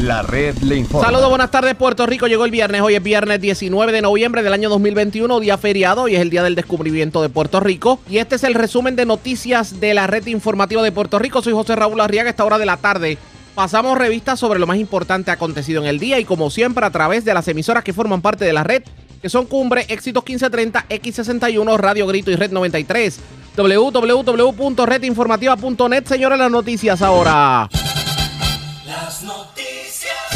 La red le informa. Saludos, buenas tardes Puerto Rico. Llegó el viernes, hoy es viernes 19 de noviembre del año 2021, día feriado, y es el día del descubrimiento de Puerto Rico. Y este es el resumen de noticias de la red informativa de Puerto Rico. Soy José Raúl Arriaga, a esta hora de la tarde. Pasamos revistas sobre lo más importante acontecido en el día y como siempre a través de las emisoras que forman parte de la red, que son Cumbre, Éxitos 1530, X61, Radio Grito y Red 93. www.redinformativa.net, señores, las noticias ahora. Las noticias.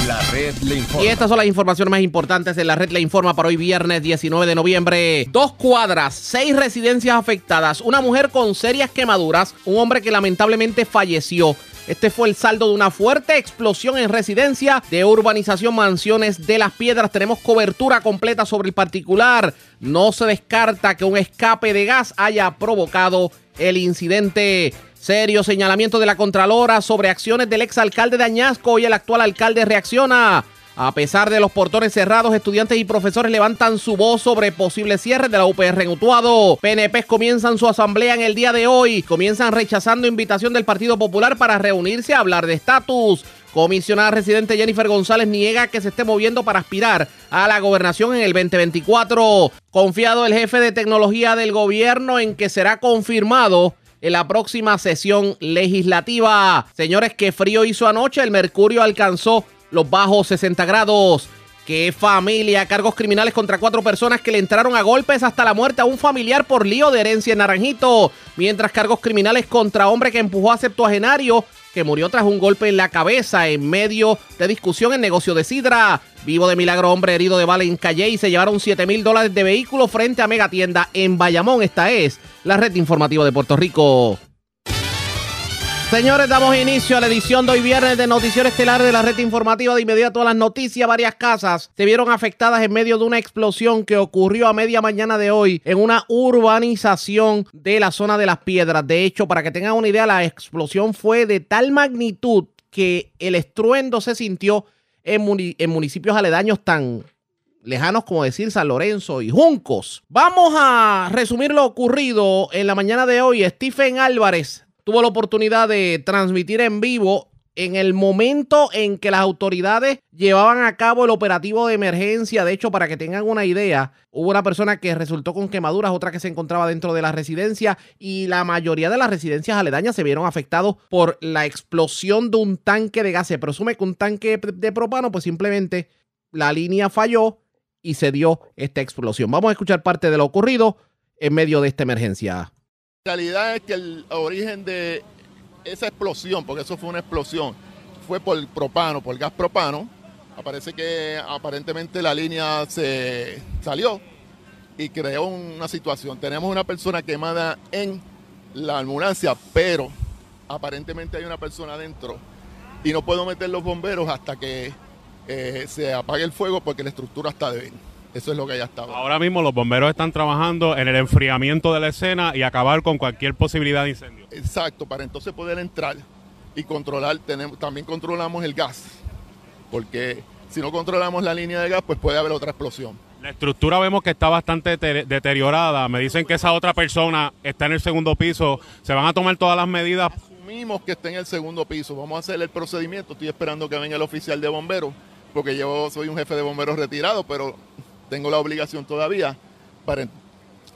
La red informa. Y estas son las informaciones más importantes de la red Le Informa para hoy viernes 19 de noviembre. Dos cuadras, seis residencias afectadas, una mujer con serias quemaduras, un hombre que lamentablemente falleció. Este fue el saldo de una fuerte explosión en residencia de urbanización Mansiones de las Piedras. Tenemos cobertura completa sobre el particular. No se descarta que un escape de gas haya provocado el incidente. Serio señalamiento de la Contralora sobre acciones del exalcalde de Añasco y el actual alcalde reacciona. A pesar de los portones cerrados, estudiantes y profesores levantan su voz sobre posibles cierres de la UPR en Utuado. PNP comienzan su asamblea en el día de hoy. Comienzan rechazando invitación del Partido Popular para reunirse a hablar de estatus. Comisionada residente Jennifer González niega que se esté moviendo para aspirar a la gobernación en el 2024. Confiado el jefe de tecnología del gobierno en que será confirmado en la próxima sesión legislativa. Señores, qué frío hizo anoche. El mercurio alcanzó los bajos 60 grados. Qué familia, cargos criminales contra cuatro personas que le entraron a golpes hasta la muerte a un familiar por lío de herencia en Naranjito. Mientras cargos criminales contra hombre que empujó a septuagenario que murió tras un golpe en la cabeza en medio de discusión en negocio de sidra. Vivo de milagro, hombre herido de bala en Calle y se llevaron 7 mil dólares de vehículo frente a Megatienda en Bayamón. Esta es la red informativa de Puerto Rico. Señores, damos inicio a la edición de hoy viernes de Noticiero Estelar de la red informativa. De inmediato a las noticias, varias casas se vieron afectadas en medio de una explosión que ocurrió a media mañana de hoy en una urbanización de la zona de las piedras. De hecho, para que tengan una idea, la explosión fue de tal magnitud que el estruendo se sintió en, en municipios aledaños tan lejanos como decir San Lorenzo y Juncos. Vamos a resumir lo ocurrido en la mañana de hoy. Stephen Álvarez tuvo la oportunidad de transmitir en vivo en el momento en que las autoridades llevaban a cabo el operativo de emergencia. De hecho, para que tengan una idea, hubo una persona que resultó con quemaduras, otra que se encontraba dentro de la residencia y la mayoría de las residencias aledañas se vieron afectados por la explosión de un tanque de gas. Se presume que un tanque de propano, pues simplemente la línea falló y se dio esta explosión. Vamos a escuchar parte de lo ocurrido en medio de esta emergencia. La realidad es que el origen de esa explosión, porque eso fue una explosión, fue por propano, por gas propano. Aparece que aparentemente la línea se salió y creó una situación. Tenemos una persona quemada en la ambulancia, pero aparentemente hay una persona adentro y no puedo meter los bomberos hasta que eh, se apague el fuego porque la estructura está débil. Eso es lo que ya estaba. Ahora mismo los bomberos están trabajando en el enfriamiento de la escena y acabar con cualquier posibilidad de incendio. Exacto, para entonces poder entrar y controlar, tenemos, también controlamos el gas, porque si no controlamos la línea de gas, pues puede haber otra explosión. La estructura vemos que está bastante te- deteriorada. Me dicen que esa otra persona está en el segundo piso. Se van a tomar todas las medidas. Asumimos que está en el segundo piso, vamos a hacer el procedimiento, estoy esperando que venga el oficial de bomberos, porque yo soy un jefe de bomberos retirado, pero tengo la obligación todavía para,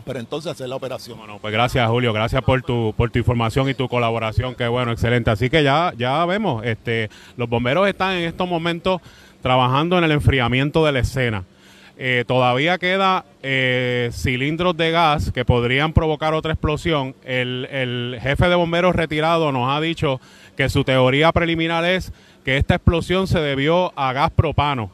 para entonces hacer la operación. Bueno, pues gracias Julio, gracias por tu por tu información y tu colaboración, qué bueno, excelente. Así que ya ya vemos, este, los bomberos están en estos momentos trabajando en el enfriamiento de la escena. Eh, todavía queda eh, cilindros de gas que podrían provocar otra explosión. El, el jefe de bomberos retirado nos ha dicho que su teoría preliminar es que esta explosión se debió a gas propano.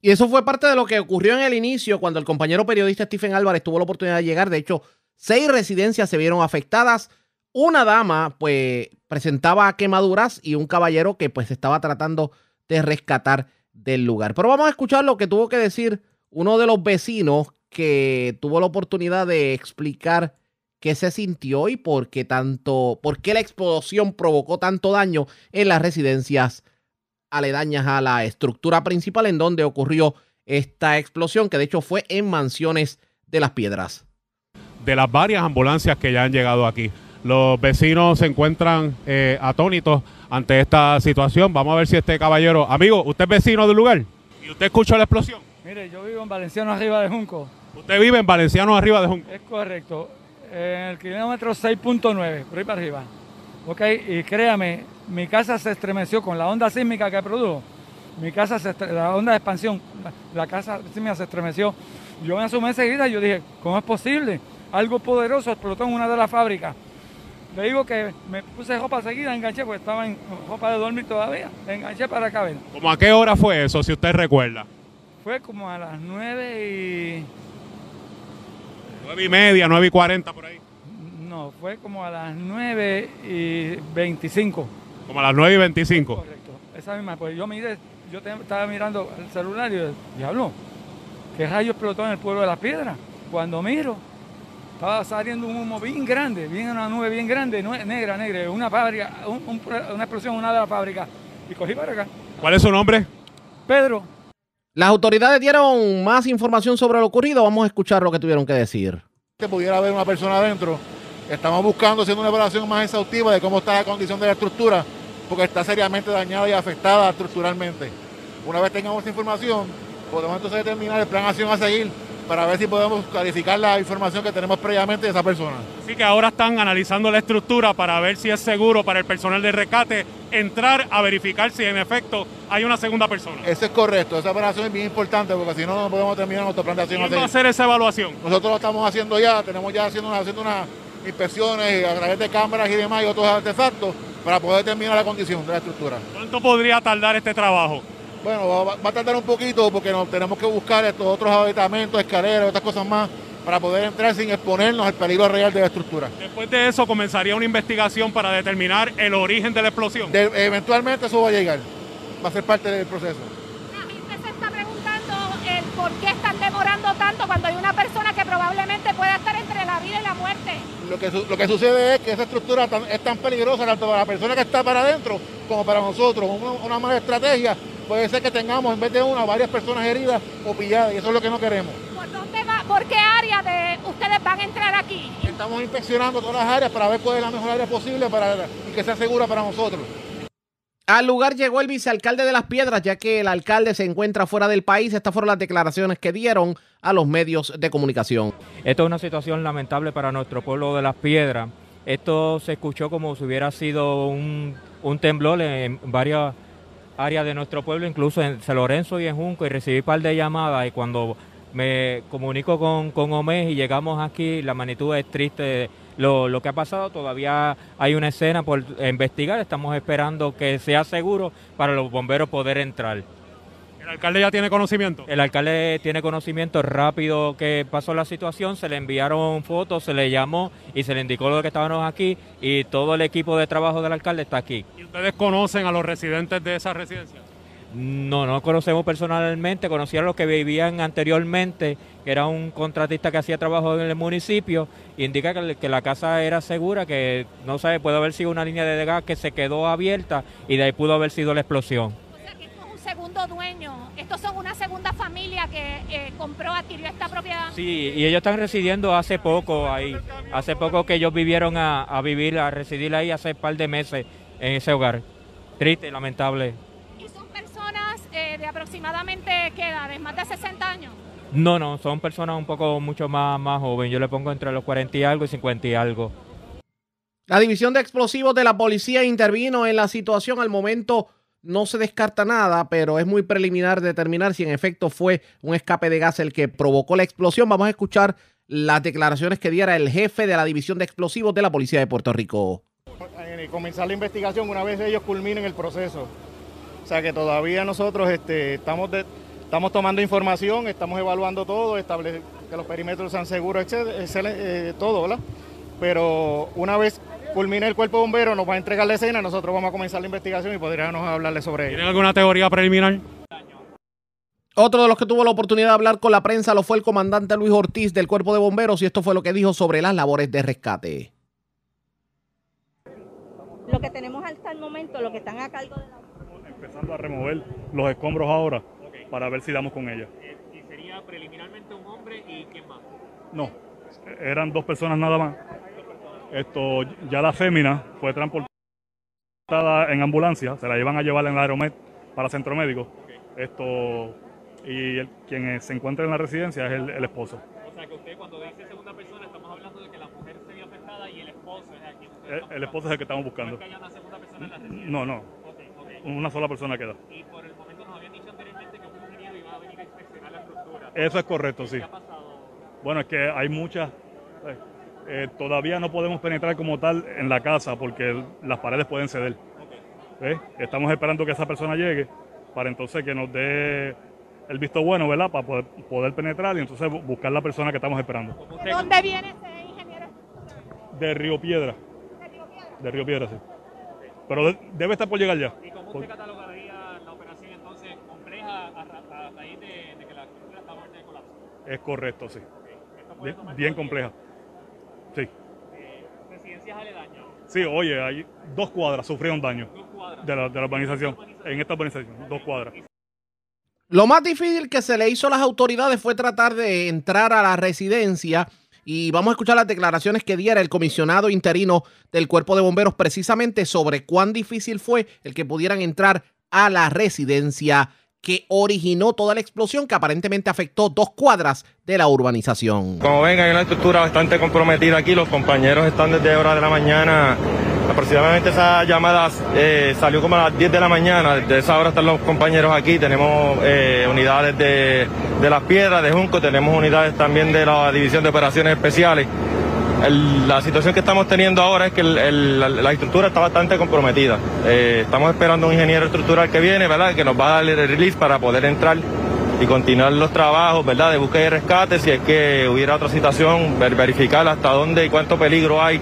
Y eso fue parte de lo que ocurrió en el inicio cuando el compañero periodista Stephen Álvarez tuvo la oportunidad de llegar. De hecho, seis residencias se vieron afectadas. Una dama, pues, presentaba quemaduras y un caballero que, pues, estaba tratando de rescatar del lugar. Pero vamos a escuchar lo que tuvo que decir uno de los vecinos que tuvo la oportunidad de explicar qué se sintió y por qué tanto, por qué la explosión provocó tanto daño en las residencias aledañas a la estructura principal en donde ocurrió esta explosión, que de hecho fue en Mansiones de las Piedras. de las varias ambulancias que ya han llegado aquí. Los vecinos se encuentran eh, atónitos ante esta situación. Vamos a ver si este caballero, amigo, usted es vecino del lugar y usted escuchó la explosión. Mire, yo vivo en Valenciano arriba de Junco. Usted vive en Valenciano arriba de Junco. Es correcto. En el kilómetro 6.9, por ahí para arriba. Ok, y créame, mi casa se estremeció con la onda sísmica que produjo. Mi casa, se la onda de expansión, la, casa sísmica se estremeció. Yo me asomé enseguida y yo dije, ¿cómo es posible? Algo poderoso explotó en una de las fábricas. Le digo que me puse ropa seguida, enganché, porque estaba en ropa de dormir todavía. Enganché para caber. ¿Cómo a qué hora fue eso, si usted recuerda? Fue como a las 9 y... Nueve y media, nueve y cuarenta por ahí. No, fue como a las 9 y 25. Como a las nueve y veinticinco. Correcto. Esa misma, pues yo miré, yo te- estaba mirando el celular y yo, diablo, ¿qué rayo explotó en el pueblo de las piedras? Cuando miro, estaba saliendo un humo bien grande, bien una nube bien grande, negra, negra, una fábrica, un- un- una explosión una de las fábricas. Y cogí para acá. ¿Cuál es su nombre? Pedro, Las autoridades dieron más información sobre lo ocurrido. Vamos a escuchar lo que tuvieron que decir. que pudiera haber una persona adentro. Estamos buscando, haciendo una evaluación más exhaustiva de cómo está la condición de la estructura, porque está seriamente dañada y afectada estructuralmente. Una vez tengamos esa información, podemos entonces determinar el plan de acción a seguir para ver si podemos clarificar la información que tenemos previamente de esa persona. Así que ahora están analizando la estructura para ver si es seguro para el personal de rescate entrar a verificar si en efecto hay una segunda persona. Eso es correcto, esa operación es bien importante porque si no, no podemos terminar nuestro plan de acción ¿Quién va a hacer esa evaluación? Nosotros lo estamos haciendo ya, tenemos ya haciendo, una- haciendo unas inspecciones a través de cámaras y demás y otros artefactos para poder determinar la condición de la estructura. ¿Cuánto podría tardar este trabajo? Bueno, va, va a tardar un poquito porque nos tenemos que buscar estos otros habitamentos, escaleras, otras cosas más para poder entrar sin exponernos al peligro real de la estructura. Después de eso comenzaría una investigación para determinar el origen de la explosión. De- eventualmente eso va a llegar, va a ser parte del proceso. La gente se está preguntando el por qué están demorando tanto cuando hay una persona que probablemente pueda estar entre la vida y la muerte. Lo que, su- lo que sucede es que esa estructura tan- es tan peligrosa tanto para la persona que está para adentro como para nosotros. Una, una mala estrategia puede ser que tengamos en vez de una varias personas heridas o pilladas y eso es lo que no queremos. ¿Por dónde va? ¿Por qué área de ustedes van a entrar aquí? Estamos inspeccionando todas las áreas para ver cuál es la mejor área posible para, y que sea segura para nosotros. Al lugar llegó el vicealcalde de Las Piedras, ya que el alcalde se encuentra fuera del país. Estas fueron las declaraciones que dieron a los medios de comunicación. Esto es una situación lamentable para nuestro pueblo de Las Piedras. Esto se escuchó como si hubiera sido un, temblor en varias áreas de nuestro pueblo, incluso en San Lorenzo y en Junco, y recibí un par de llamadas y cuando me comunico con, con Omez y llegamos aquí, la magnitud es triste lo, lo que ha pasado, todavía hay una escena por investigar, estamos esperando que sea seguro para los bomberos poder entrar. ¿El alcalde ya tiene conocimiento? El alcalde tiene conocimiento rápido que pasó la situación, se le enviaron fotos, se le llamó y se le indicó lo que estábamos aquí y todo el equipo de trabajo del alcalde está aquí. ¿Y ustedes conocen a los residentes de esa residencia? No, no conocemos personalmente, conocía a los que vivían anteriormente, que era un contratista que hacía trabajo en el municipio, indica que, que la casa era segura, que no sabe, puede haber sido una línea de gas que se quedó abierta y de ahí pudo haber sido la explosión. O sea que esto es un segundo dueño. Estos son una segunda familia que eh, compró, adquirió esta propiedad. Sí, y ellos están residiendo hace poco ahí. Hace poco que ellos vivieron a, a vivir, a residir ahí hace un par de meses en ese hogar. Triste lamentable. Y son personas eh, de aproximadamente, ¿qué edades? ¿Más de 60 años? No, no, son personas un poco mucho más, más jóvenes. Yo le pongo entre los 40 y algo y 50 y algo. La división de explosivos de la policía intervino en la situación. Al momento no se descarta nada, pero es muy preliminar determinar si en efecto fue un escape de gas el que provocó la explosión. Vamos a escuchar las declaraciones que diera el jefe de la división de explosivos de la policía de Puerto Rico. eh, comenzar la investigación una vez ellos culminen el proceso. O sea que todavía nosotros este, estamos, de- estamos tomando información, estamos evaluando todo, establece que los perímetros sean seguros, etcétera, eh, todo, ¿verdad? Pero una vez culmine el cuerpo de bomberos, nos va a entregar la escena, nosotros vamos a comenzar la investigación y podríamos hablarle sobre ello. ¿Tienen alguna teoría preliminar? Otro de los que tuvo la oportunidad de hablar con la prensa lo fue el comandante Luis Ortiz del Cuerpo de Bomberos y esto fue lo que dijo sobre las labores de rescate. Lo que tenemos hasta el momento, lo que están a cargo de la... empezando a remover los escombros ahora para ver si damos con ella. ¿Y sería preliminarmente un hombre y quién más? No, eran dos personas nada más. Esto, ya la fémina fue transportada en ambulancia, se la llevan a llevar en la Aeromed para centro médico. Esto y el- quien se encuentra en la residencia es el, el esposo. O sea que usted cuando dice segunda persona estamos hablando de que la mujer se vio afectada y el esposo es. El, el esposo es el que estamos buscando. que haya una segunda persona en la residencia. No, no. Una sola persona queda. Y por el momento nos habían dicho anteriormente que un ingeniero iba a venir a inspeccionar la estructura. Eso es correcto, sí. ¿Qué ha pasado? Bueno, es que hay muchas. eh, eh, todavía no podemos penetrar como tal en la casa porque las paredes pueden ceder. ¿Ves? Estamos esperando que esa persona llegue para entonces que nos dé el visto bueno, ¿verdad? Para poder, poder penetrar y entonces bu- buscar la persona que estamos esperando. ¿De dónde viene ese ingeniero? De Río Piedra. De Río Piedra, sí. Pero de- debe estar por llegar ya. ¿Y cómo usted catalogaría la operación entonces compleja a, ra- a raíz de, de que la estructura está muerta de colapso? Es correcto, sí. Puede Bien, bien compleja. Sí. Eh, residencias aledañas. Sí, oye, hay dos cuadras sufrieron daño cuadras. de la, de la urbanización. En esta urbanización, dos cuadras. Lo más difícil que se le hizo a las autoridades fue tratar de entrar a la residencia y vamos a escuchar las declaraciones que diera el comisionado interino del cuerpo de bomberos precisamente sobre cuán difícil fue el que pudieran entrar a la residencia que originó toda la explosión que aparentemente afectó dos cuadras de la urbanización. Como ven, hay una estructura bastante comprometida aquí. Los compañeros están desde horas de la mañana. Aproximadamente esa llamada eh, salió como a las 10 de la mañana. Desde esa hora están los compañeros aquí. Tenemos eh, unidades de, de las piedras, de Junco. Tenemos unidades también de la División de Operaciones Especiales. La situación que estamos teniendo ahora es que la estructura está bastante comprometida. Eh, estamos esperando un ingeniero estructural que viene, ¿verdad? Que nos va a dar el release para poder entrar y continuar los trabajos, ¿verdad? De búsqueda y rescate, si es que hubiera otra situación, ver- verificar hasta dónde y cuánto peligro hay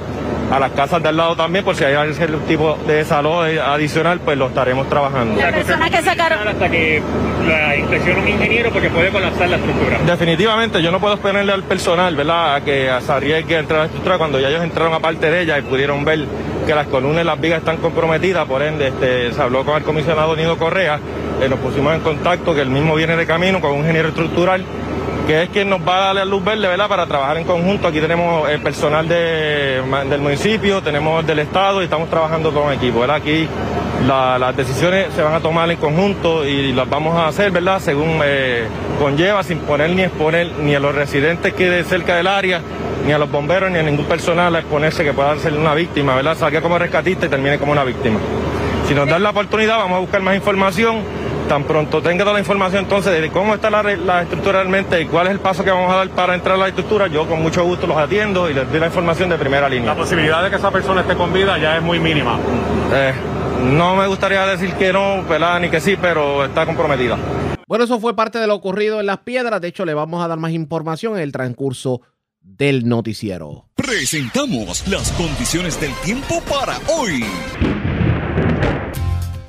a las casas de al lado también, por si hay algún tipo de desalojo adicional, pues lo estaremos trabajando. La persona que sacaron. Hasta que la inspeccione un ingeniero porque puede colapsar la estructura. Definitivamente, yo no puedo esperarle al personal, ¿verdad?, a que se arriesgue a entrar a la estructura cuando ya ellos entraron a parte de ella y pudieron ver que las columnas y las vigas están comprometidas, por ende, este, se habló con el comisionado Nido Correa, eh, nos pusimos en contacto, que el mismo viene de camino con un ingeniero estructural, que es quien nos va a dar la luz verde, ¿verdad?, para trabajar en conjunto. Aquí tenemos el personal de- del municipio, tenemos del Estado y estamos trabajando con equipo, ¿verdad? Aquí la- las decisiones se van a tomar en conjunto y las vamos a hacer, ¿verdad?, según eh, conlleva, sin poner ni exponer ni a los residentes que de cerca del área, ni a los bomberos, ni a ningún personal a exponerse que pueda ser una víctima, ¿verdad? Salga como rescatista y termine como una víctima. Si nos dan la oportunidad, vamos a buscar más información. Tan pronto tenga toda la información entonces de cómo está la, estructura realmente y cuál es el paso que vamos a dar para entrar a la estructura, yo con mucho gusto los atiendo y les doy la información de primera línea. La posibilidad de que esa persona esté con vida ya es muy mínima. Eh, no me gustaría decir que no, ¿verdad? Ni que sí, pero está comprometida. Bueno, eso fue parte de lo ocurrido en las piedras. De hecho, le vamos a dar más información en el transcurso del noticiero. Presentamos las condiciones del tiempo para hoy.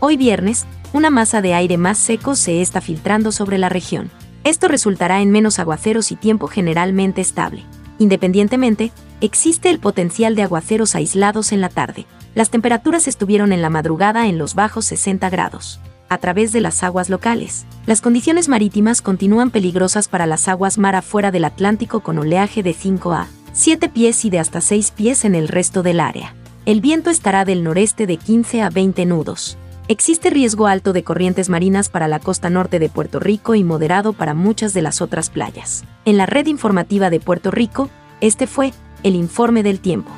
Hoy viernes, una masa de aire más seco se está filtrando sobre la región. Esto resultará en menos aguaceros y tiempo generalmente estable. Independientemente, existe el potencial de aguaceros aislados en la tarde. Las temperaturas estuvieron en la madrugada en los bajos 60 grados. A través de las aguas locales, las condiciones marítimas continúan peligrosas para las aguas mar afuera del Atlántico con oleaje de 5 a 7 pies y de hasta 6 pies en el resto del área. El viento estará del noreste de 15 a 20 nudos. Existe riesgo alto de corrientes marinas para la costa norte de Puerto Rico y moderado para muchas de las otras playas. En la red informativa de Puerto Rico, este fue el informe del tiempo.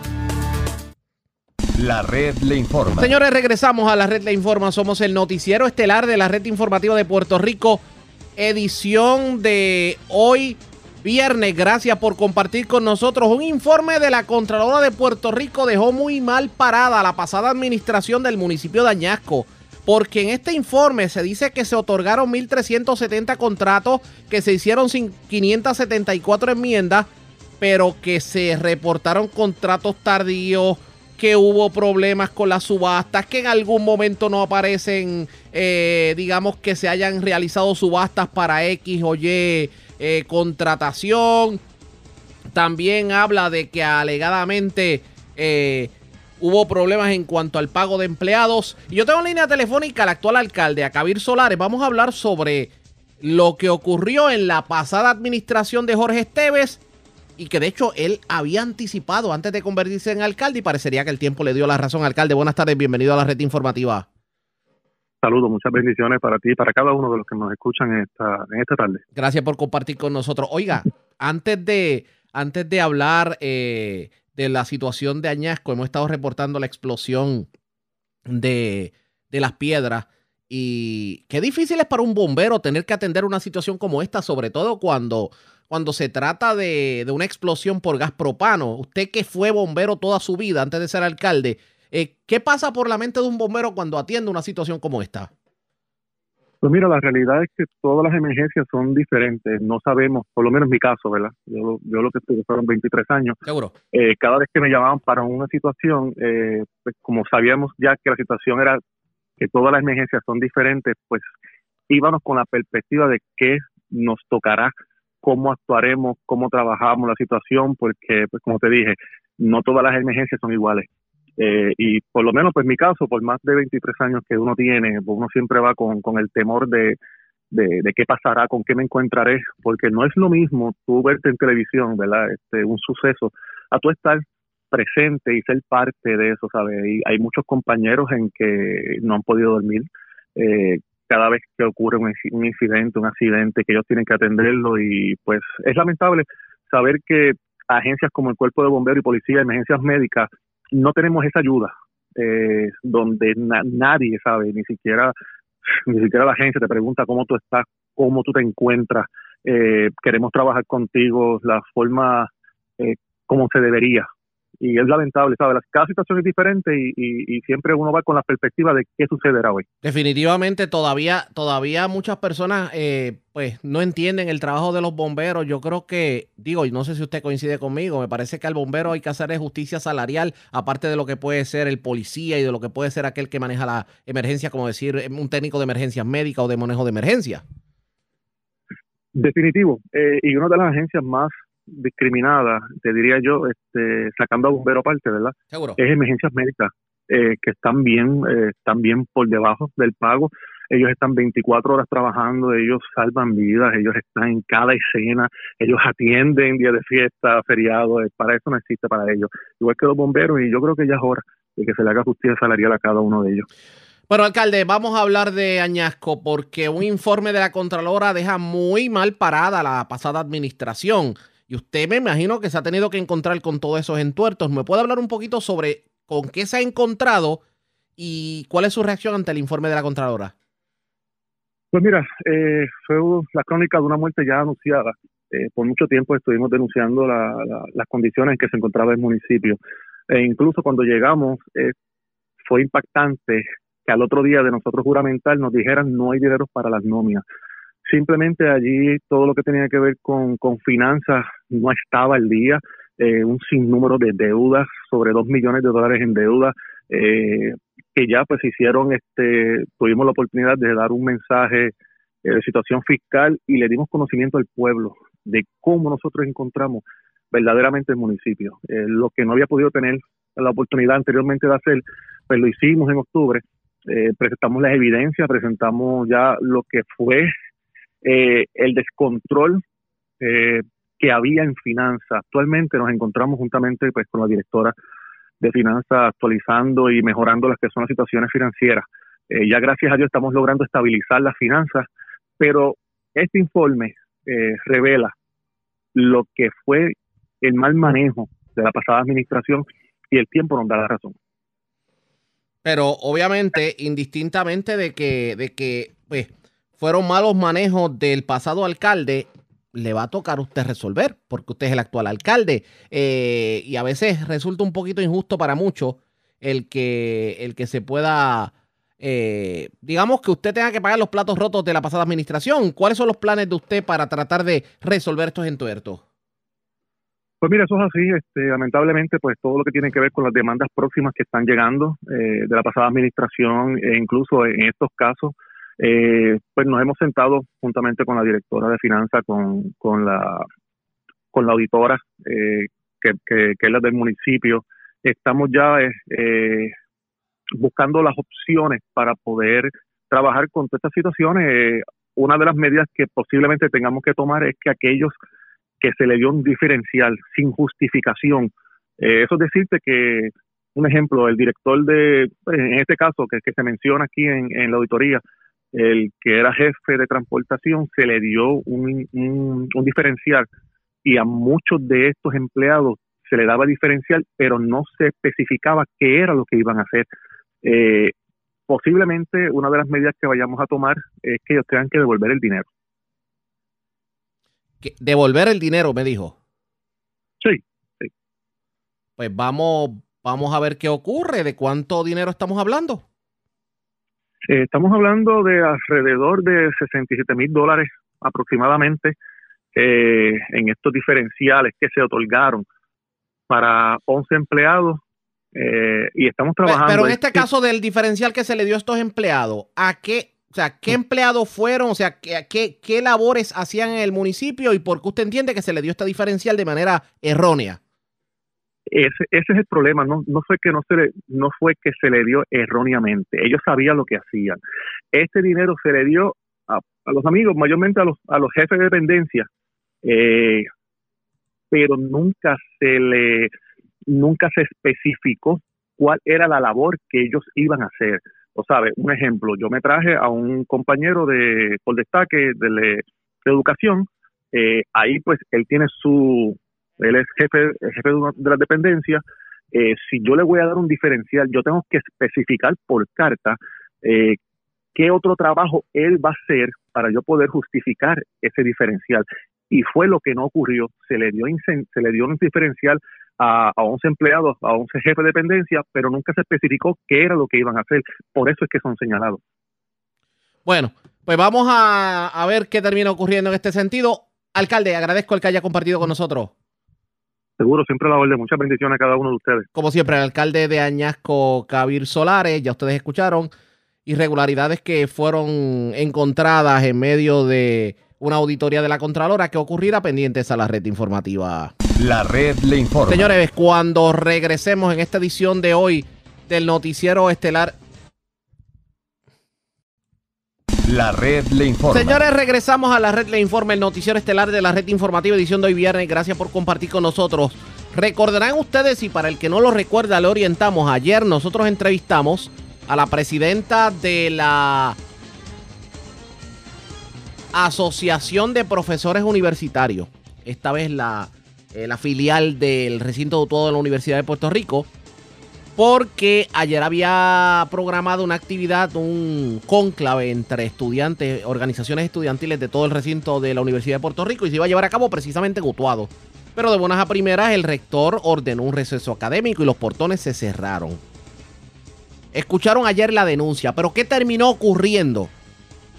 La red le informa. Señores, regresamos a la red Le Informa. Somos el noticiero estelar de la red informativa de Puerto Rico. Edición de hoy, viernes. Gracias por compartir con nosotros. Un informe de la Contralora de Puerto Rico dejó muy mal parada la pasada administración del municipio de Añasco. Porque en este informe se dice que se otorgaron 1.370 contratos, que se hicieron sin 574 enmiendas, pero que se reportaron contratos tardíos, que hubo problemas con las subastas, que en algún momento no aparecen, eh, digamos que se hayan realizado subastas para X o Y eh, contratación. También habla de que alegadamente eh, hubo problemas en cuanto al pago de empleados. Y yo tengo en línea telefónica al actual alcalde, a Kabir Solares. Vamos a hablar sobre lo que ocurrió en la pasada administración de Jorge Esteves y que de hecho él había anticipado antes de convertirse en alcalde y parecería que el tiempo le dio la razón. Alcalde, buenas tardes, bienvenido a la red informativa. Saludos, muchas bendiciones para ti y para cada uno de los que nos escuchan en esta, en esta tarde. Gracias por compartir con nosotros. Oiga, antes de, antes de hablar eh, de la situación de Añasco, hemos estado reportando la explosión de, de las piedras. Y qué difícil es para un bombero tener que atender una situación como esta, sobre todo cuando, cuando se trata de, de una explosión por gas propano. Usted que fue bombero toda su vida antes de ser alcalde, eh, ¿qué pasa por la mente de un bombero cuando atiende una situación como esta? Pues mira, la realidad es que todas las emergencias son diferentes. No sabemos, por lo menos en mi caso, ¿verdad? Yo, yo lo que estuve fueron 23 años. Seguro. Eh, cada vez que me llamaban para una situación, eh, pues como sabíamos ya que la situación era que todas las emergencias son diferentes, pues íbamos con la perspectiva de qué nos tocará, cómo actuaremos, cómo trabajamos la situación, porque, pues como te dije, no todas las emergencias son iguales. Eh, y por lo menos, pues mi caso, por más de 23 años que uno tiene, pues uno siempre va con, con el temor de, de, de, qué pasará, con qué me encontraré, porque no es lo mismo tú verte en televisión, ¿verdad? Este, un suceso, a tú estar presente y ser parte de eso, ¿sabes? Y hay muchos compañeros en que no han podido dormir. Eh, cada vez que ocurre un, un incidente, un accidente, que ellos tienen que atenderlo y pues es lamentable saber que agencias como el Cuerpo de Bomberos y Policía, emergencias médicas, no tenemos esa ayuda, eh, donde na nadie sabe, ni siquiera, ni siquiera la agencia te pregunta cómo tú estás, cómo tú te encuentras, eh, queremos trabajar contigo, la forma eh, como se debería. Y es lamentable, ¿sabes? Cada situación es diferente y, y, y, siempre uno va con la perspectiva de qué sucederá hoy. Definitivamente, todavía, todavía muchas personas eh, pues no entienden el trabajo de los bomberos. Yo creo que, digo, y no sé si usted coincide conmigo, me parece que al bombero hay que hacerle justicia salarial, aparte de lo que puede ser el policía y de lo que puede ser aquel que maneja la emergencia, como decir, un técnico de emergencias médicas o de manejo de emergencia. Definitivo. Eh, y una de las agencias más discriminada, te diría yo, este, sacando a bombero aparte, ¿verdad? Seguro. Es emergencias médicas, eh, que están bien, eh, están bien por debajo del pago. Ellos están 24 horas trabajando, ellos salvan vidas, ellos están en cada escena, ellos atienden día de fiesta, feriado, para eso no existe para ellos. Igual que los bomberos, y yo creo que ya es hora de que se le haga justicia salarial a cada uno de ellos. Bueno, alcalde, vamos a hablar de Añasco porque un informe de la Contralora deja muy mal parada la pasada administración. Y usted me imagino que se ha tenido que encontrar con todos esos entuertos. ¿Me puede hablar un poquito sobre con qué se ha encontrado y cuál es su reacción ante el informe de la Contralora? Pues mira, eh, fue la crónica de una muerte ya anunciada. Eh, por mucho tiempo estuvimos denunciando la, la, las condiciones en que se encontraba el municipio. E incluso cuando llegamos, eh, fue impactante que al otro día de nosotros juramental nos dijeran no hay dinero para las nóminas simplemente allí todo lo que tenía que ver con, con finanzas no estaba al día, eh, un sinnúmero de deudas, sobre dos millones de dólares en deuda, eh, que ya pues hicieron, este, tuvimos la oportunidad de dar un mensaje eh, de situación fiscal y le dimos conocimiento al pueblo de cómo nosotros encontramos verdaderamente el municipio. Lo que no había podido tener la oportunidad anteriormente de hacer, pues lo hicimos en octubre. Presentamos las evidencias, presentamos ya lo que fue eh, el descontrol eh, que había en finanzas. Actualmente nos encontramos juntamente pues, con la directora de finanzas actualizando y mejorando las que son las situaciones financieras. Eh, ya gracias a Dios estamos logrando estabilizar las finanzas, pero este informe revela lo que fue el mal manejo de la pasada administración y el tiempo nos da la razón. Pero obviamente, indistintamente de que, de que pues, fueron malos manejos del pasado alcalde, le va a tocar a usted resolver, porque usted es el actual alcalde. Eh, y a veces resulta un poquito injusto para muchos el que, el que se pueda, eh, digamos que usted tenga que pagar los platos rotos de la pasada administración. ¿Cuáles son los planes de usted para tratar de resolver estos entuertos? Pues mira, eso es así. Este, lamentablemente, pues todo lo que tiene que ver con las demandas próximas que están llegando eh, de la pasada administración, e incluso en estos casos, eh, pues nos hemos sentado juntamente con la directora de finanzas, con, con, la, con la auditora, eh, que, que, es la del municipio. Estamos ya eh, buscando las opciones para poder trabajar con todas estas situaciones. una de las medidas que posiblemente tengamos que tomar es que aquellos que se le dio un diferencial sin justificación. Eh, eso es decirte que, un ejemplo, el director de, en este caso que, que se menciona aquí en, en la auditoría, el que era jefe de transportación, se le dio un, un, un diferencial y a muchos de estos empleados se le daba diferencial, pero no se especificaba qué era lo que iban a hacer. Eh, posiblemente una de las medidas que vayamos a tomar es que ellos tengan que devolver el dinero. Que- Devolver el dinero, me dijo. Sí, sí. Pues vamos, vamos a ver qué ocurre, de cuánto dinero estamos hablando. Eh, estamos hablando de alrededor de 67 mil dólares aproximadamente eh, en estos diferenciales que se otorgaron para 11 empleados eh, y estamos trabajando. Pero en en- este caso del diferencial que se le dio a estos empleados, ¿a qué, o sea, qué empleados fueron? O sea, ¿qué, qué, qué labores hacían en el municipio y por qué usted entiende que se le dio este diferencial de manera errónea? Ese, ese es el problema, no, no fue que no se le, no fue que se le dio erróneamente, ellos sabían lo que hacían. Este dinero se le dio a, a los amigos, mayormente a los, a los jefes de dependencia, eh, pero nunca se le, nunca se especificó cuál era la labor que ellos iban a hacer. O sabe, un ejemplo, yo me traje a un compañero de por destaque de, de educación, eh, ahí pues él tiene su, él es jefe, jefe de, una- de la dependencia, eh, si yo le voy a dar un diferencial, yo tengo que especificar por carta eh, qué otro trabajo él va a hacer para yo poder justificar ese diferencial. Y fue lo que no ocurrió. Se le dio, se le dio un diferencial a, a 11 empleados, a 11 jefes de dependencia, pero nunca se especificó qué era lo que iban a hacer. Por eso es que son señalados. Bueno, pues vamos a, a ver qué termina ocurriendo en este sentido. Alcalde, agradezco el que haya compartido con nosotros. Seguro, siempre la orden. Muchas bendiciones a cada uno de ustedes. Como siempre, el alcalde de Añasco, Cabir Solares, ya ustedes escucharon, irregularidades que fueron encontradas en medio de una auditoría de la Contralora que ocurrirá pendientes a la red informativa. La red le informa. Señores, cuando regresemos en esta edición de hoy del noticiero estelar. La red le informa. Señores, regresamos a la red Le Informa, el noticiero estelar de la red informativa edición de hoy viernes. Gracias por compartir con nosotros. Recordarán ustedes, y para el que no lo recuerda, le orientamos. Ayer nosotros entrevistamos a la presidenta de la Asociación de Profesores Universitarios. Esta vez la, eh, la filial del recinto autónomo de la Universidad de Puerto Rico. Porque ayer había programado una actividad, un cónclave entre estudiantes, organizaciones estudiantiles de todo el recinto de la Universidad de Puerto Rico y se iba a llevar a cabo precisamente en. Pero de buenas a primeras el rector ordenó un receso académico y los portones se cerraron. Escucharon ayer la denuncia, pero ¿qué terminó ocurriendo?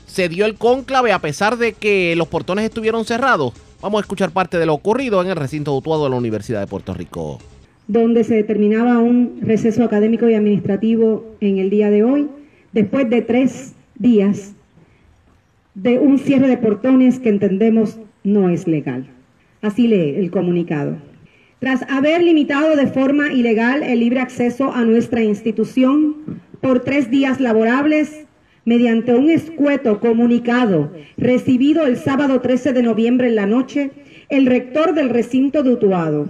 ¿Se dio el cónclave a pesar de que los portones estuvieron cerrados? Vamos a escuchar parte de lo ocurrido en el recinto de Utuado de la Universidad de Puerto Rico. Donde se determinaba un receso académico y administrativo en el día de hoy, después de tres días de un cierre de portones que entendemos no es legal. Así lee el comunicado. Tras haber limitado de forma ilegal el libre acceso a nuestra institución por tres días laborables, mediante un escueto comunicado recibido el sábado 13 de noviembre en la noche, el rector del recinto de Utuado,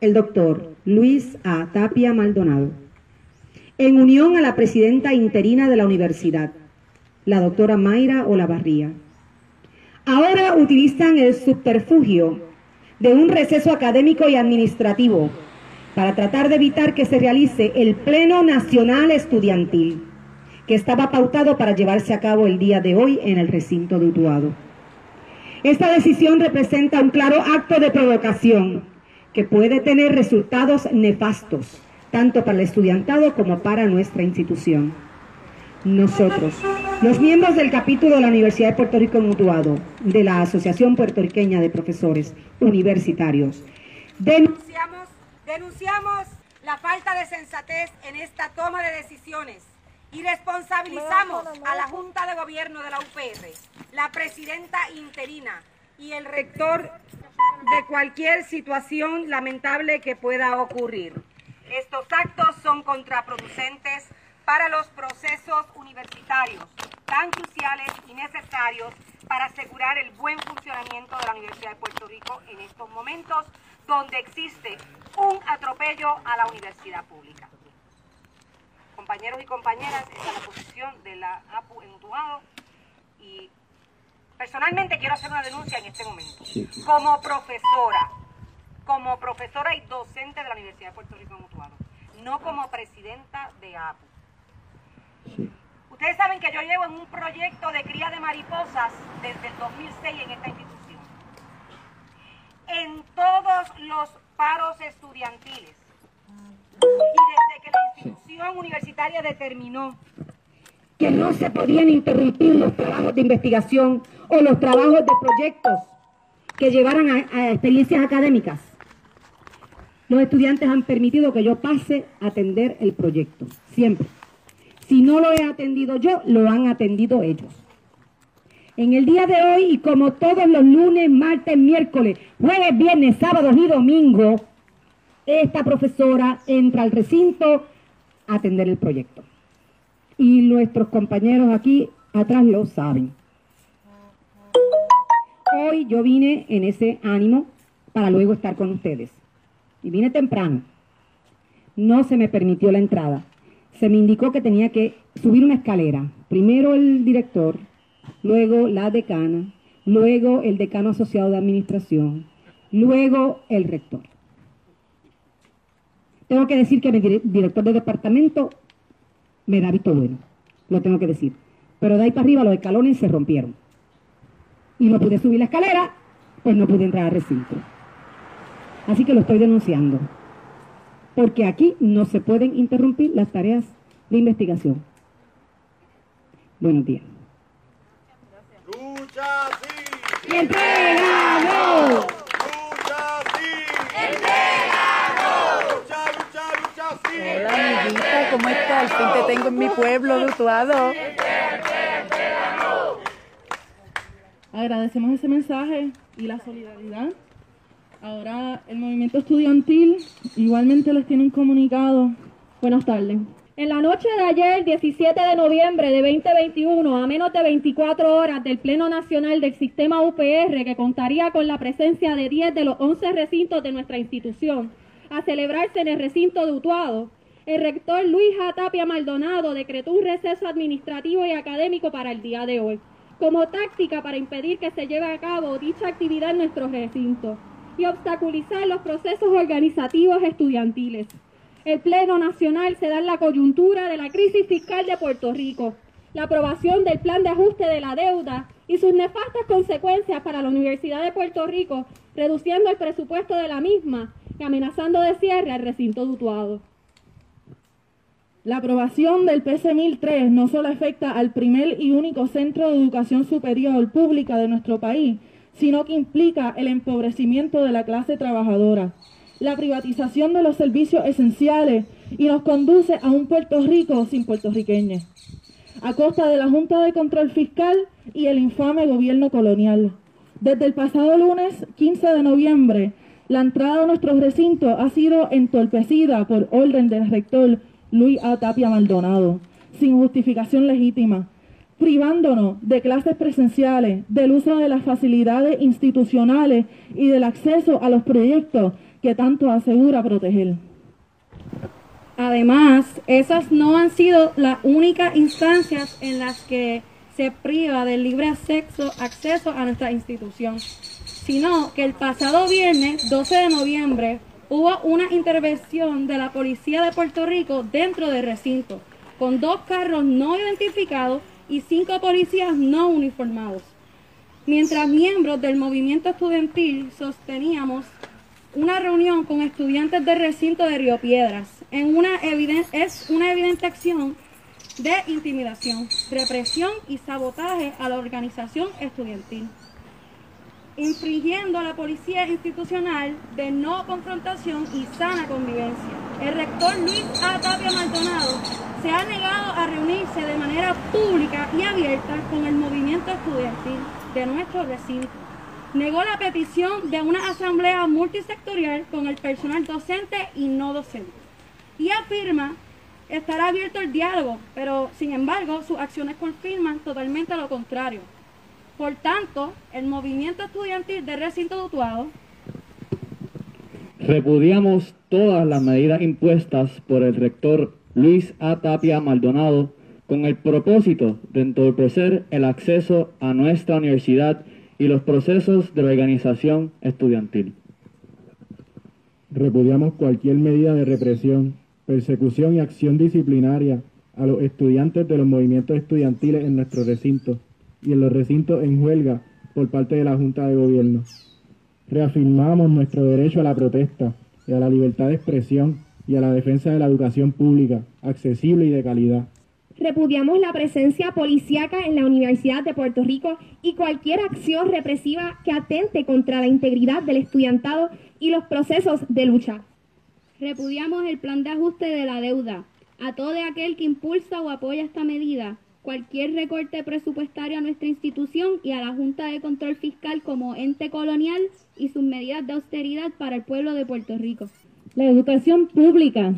el doctor Luis A. Tapia Maldonado, en unión a la presidenta interina de la universidad, la doctora Mayra Olavarría. Ahora utilizan el subterfugio de un receso académico y administrativo para tratar de evitar que se realice el Pleno Nacional Estudiantil, que estaba pautado para llevarse a cabo el día de hoy en el recinto de Utuado. Esta decisión representa un claro acto de provocación que puede tener resultados nefastos, tanto para el estudiantado como para nuestra institución. Nosotros, los miembros del capítulo de la Universidad de Puerto Rico en Utuado, de la Asociación Puertorriqueña de Profesores Universitarios, Denunciamos, denunciamos la falta de sensatez en esta toma de decisiones y responsabilizamos a la Junta de Gobierno de la UPR, la presidenta interina y el rector de cualquier situación lamentable que pueda ocurrir. Estos actos son contraproducentes para los procesos universitarios tan cruciales y necesarios para asegurar el buen funcionamiento de la Universidad de Puerto Rico en estos momentos donde existe un atropello a la universidad pública. Compañeros y compañeras, esta es la posición de la APU en Utuado y personalmente quiero hacer una denuncia en este momento. Como profesora, como profesora y docente de la Universidad de Puerto Rico en Utuado, no como presidenta de APU. Ustedes saben que yo llevo en un proyecto de cría de mariposas desde el 2006 en esta institución. En todos los paros estudiantiles. Y desde que la institución universitaria determinó que no se podían interrumpir los trabajos de investigación o los trabajos de proyectos que llevaran a, experiencias académicas, los estudiantes han permitido que yo pase a atender el proyecto, siempre. Si no lo he atendido yo, lo han atendido ellos. En el día de hoy, y como todos los lunes, martes, miércoles, jueves, viernes, sábados y domingo, esta profesora entra al recinto a atender el proyecto. Y nuestros compañeros aquí atrás lo saben. Hoy yo vine en ese ánimo para luego estar con ustedes. Y vine temprano. No se me permitió la entrada se me indicó que tenía que subir una escalera. Primero el director, luego la decana, luego el decano asociado de administración, luego el rector. Tengo que decir que mi director de departamento me da visto bueno, lo tengo que decir. Pero de ahí para arriba los escalones se rompieron. Y no pude subir la escalera, pues no pude entrar al recinto. Así que lo estoy denunciando porque aquí no se pueden interrumpir las tareas de investigación. Buenos días. ¡Lucha sí! ¡Entregado! ¡Lucha, lucha, lucha sí! Amiguita, ¿cómo estás? ¿Quién te tengo en mi pueblo de Utuado? Agradecemos ese mensaje y la solidaridad Ahora el movimiento estudiantil igualmente les tiene un comunicado. Buenas tardes. En la noche de ayer, 17 de noviembre de 2021, a menos de 24 horas del Pleno Nacional del Sistema UPR, que contaría con la presencia de 10 de los 11 recintos de nuestra institución, a celebrarse en el recinto de Utuado, el rector Luis A. Tapia Maldonado decretó un receso administrativo y académico para el día de hoy, como táctica para impedir que se lleve a cabo dicha actividad en nuestro recinto y obstaculizar los procesos organizativos estudiantiles. El Pleno Nacional se da en la coyuntura de la crisis fiscal de Puerto Rico, la aprobación del plan de ajuste de la deuda y sus nefastas consecuencias para la Universidad de Puerto Rico, reduciendo el presupuesto de la misma y amenazando de cierre al recinto dutuado. La aprobación del PC 1003 no solo afecta al primer y único centro de educación superior pública de nuestro país, sino que implica el empobrecimiento de la clase trabajadora, la privatización de los servicios esenciales y nos conduce a un Puerto Rico sin puertorriqueños, a costa de la Junta de Control Fiscal y el infame gobierno colonial. Desde el pasado lunes 15 de noviembre, la entrada a nuestro recinto ha sido entorpecida por orden del rector Luis A. Tapia Maldonado, sin justificación legítima, privándonos de clases presenciales, del uso de las facilidades institucionales y del acceso a los proyectos que tanto asegura proteger. Además, esas no han sido las únicas instancias en las que se priva del libre acceso, acceso a nuestra institución, sino que el pasado viernes 12 de noviembre hubo una intervención de la Policía de Puerto Rico dentro del recinto, con dos carros no identificados y cinco policías no uniformados. Mientras miembros del movimiento estudiantil sosteníamos una reunión con estudiantes del recinto de Río Piedras, en una es una evidente acción de intimidación, represión y sabotaje a la organización estudiantil, infringiendo a la policía institucional de no confrontación y sana convivencia. El rector Luis A. Tapia Maldonado se ha negado a reunirse de manera pública y abierta con el movimiento estudiantil de nuestro recinto. Negó la petición de una asamblea multisectorial con el personal docente y no docente. Y afirma estará abierto el diálogo, pero sin embargo sus acciones confirman totalmente lo contrario. Por tanto, el movimiento estudiantil de recinto Utuado Repudiamos todas las medidas impuestas por el rector Luis A. Tapia Maldonado con el propósito de entorpecer el acceso a nuestra universidad y los procesos de la organización estudiantil. Repudiamos cualquier medida de represión, persecución y acción disciplinaria a los estudiantes de los movimientos estudiantiles en nuestro recinto y en los recintos en huelga por parte de la Junta de Gobierno. Reafirmamos nuestro derecho a la protesta y a la libertad de expresión y a la defensa de la educación pública, accesible y de calidad. Repudiamos la presencia policíaca en la Universidad de Puerto Rico y cualquier acción represiva que atente contra la integridad del estudiantado y los procesos de lucha. Repudiamos el plan de ajuste de la deuda. A todo aquel que impulsa o apoya esta medida, cualquier recorte presupuestario a nuestra institución y a la Junta de Control Fiscal como ente colonial y sus medidas de austeridad para el pueblo de Puerto Rico. La educación pública,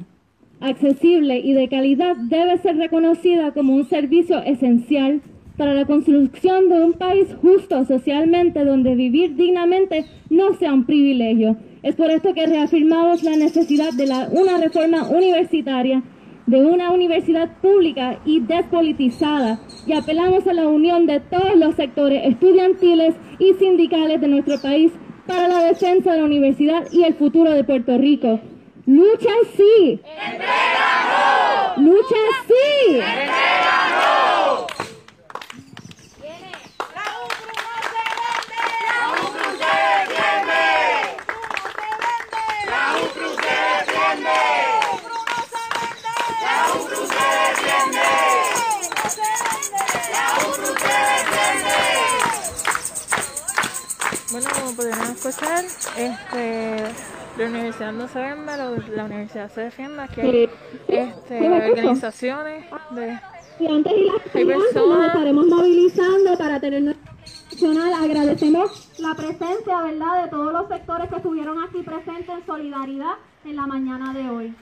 accesible y de calidad debe ser reconocida como un servicio esencial para la construcción de un país justo socialmente donde vivir dignamente no sea un privilegio. Es por esto que reafirmamos la necesidad de una reforma universitaria, de una universidad pública y despolitizada y apelamos a la unión de todos los sectores estudiantiles y sindicales de nuestro país para la defensa de la universidad y el futuro de Puerto Rico. Lucha sí. Lucha sí. Bueno, como pudieron escuchar, este, la universidad no se vende, la, universidad se defiende, aquí hay este, organizaciones de estudiantes y las nos personas estaremos movilizando para tener nuestra. Agradecemos la presencia, ¿verdad?, de todos los sectores que estuvieron aquí presentes en solidaridad en la mañana de hoy.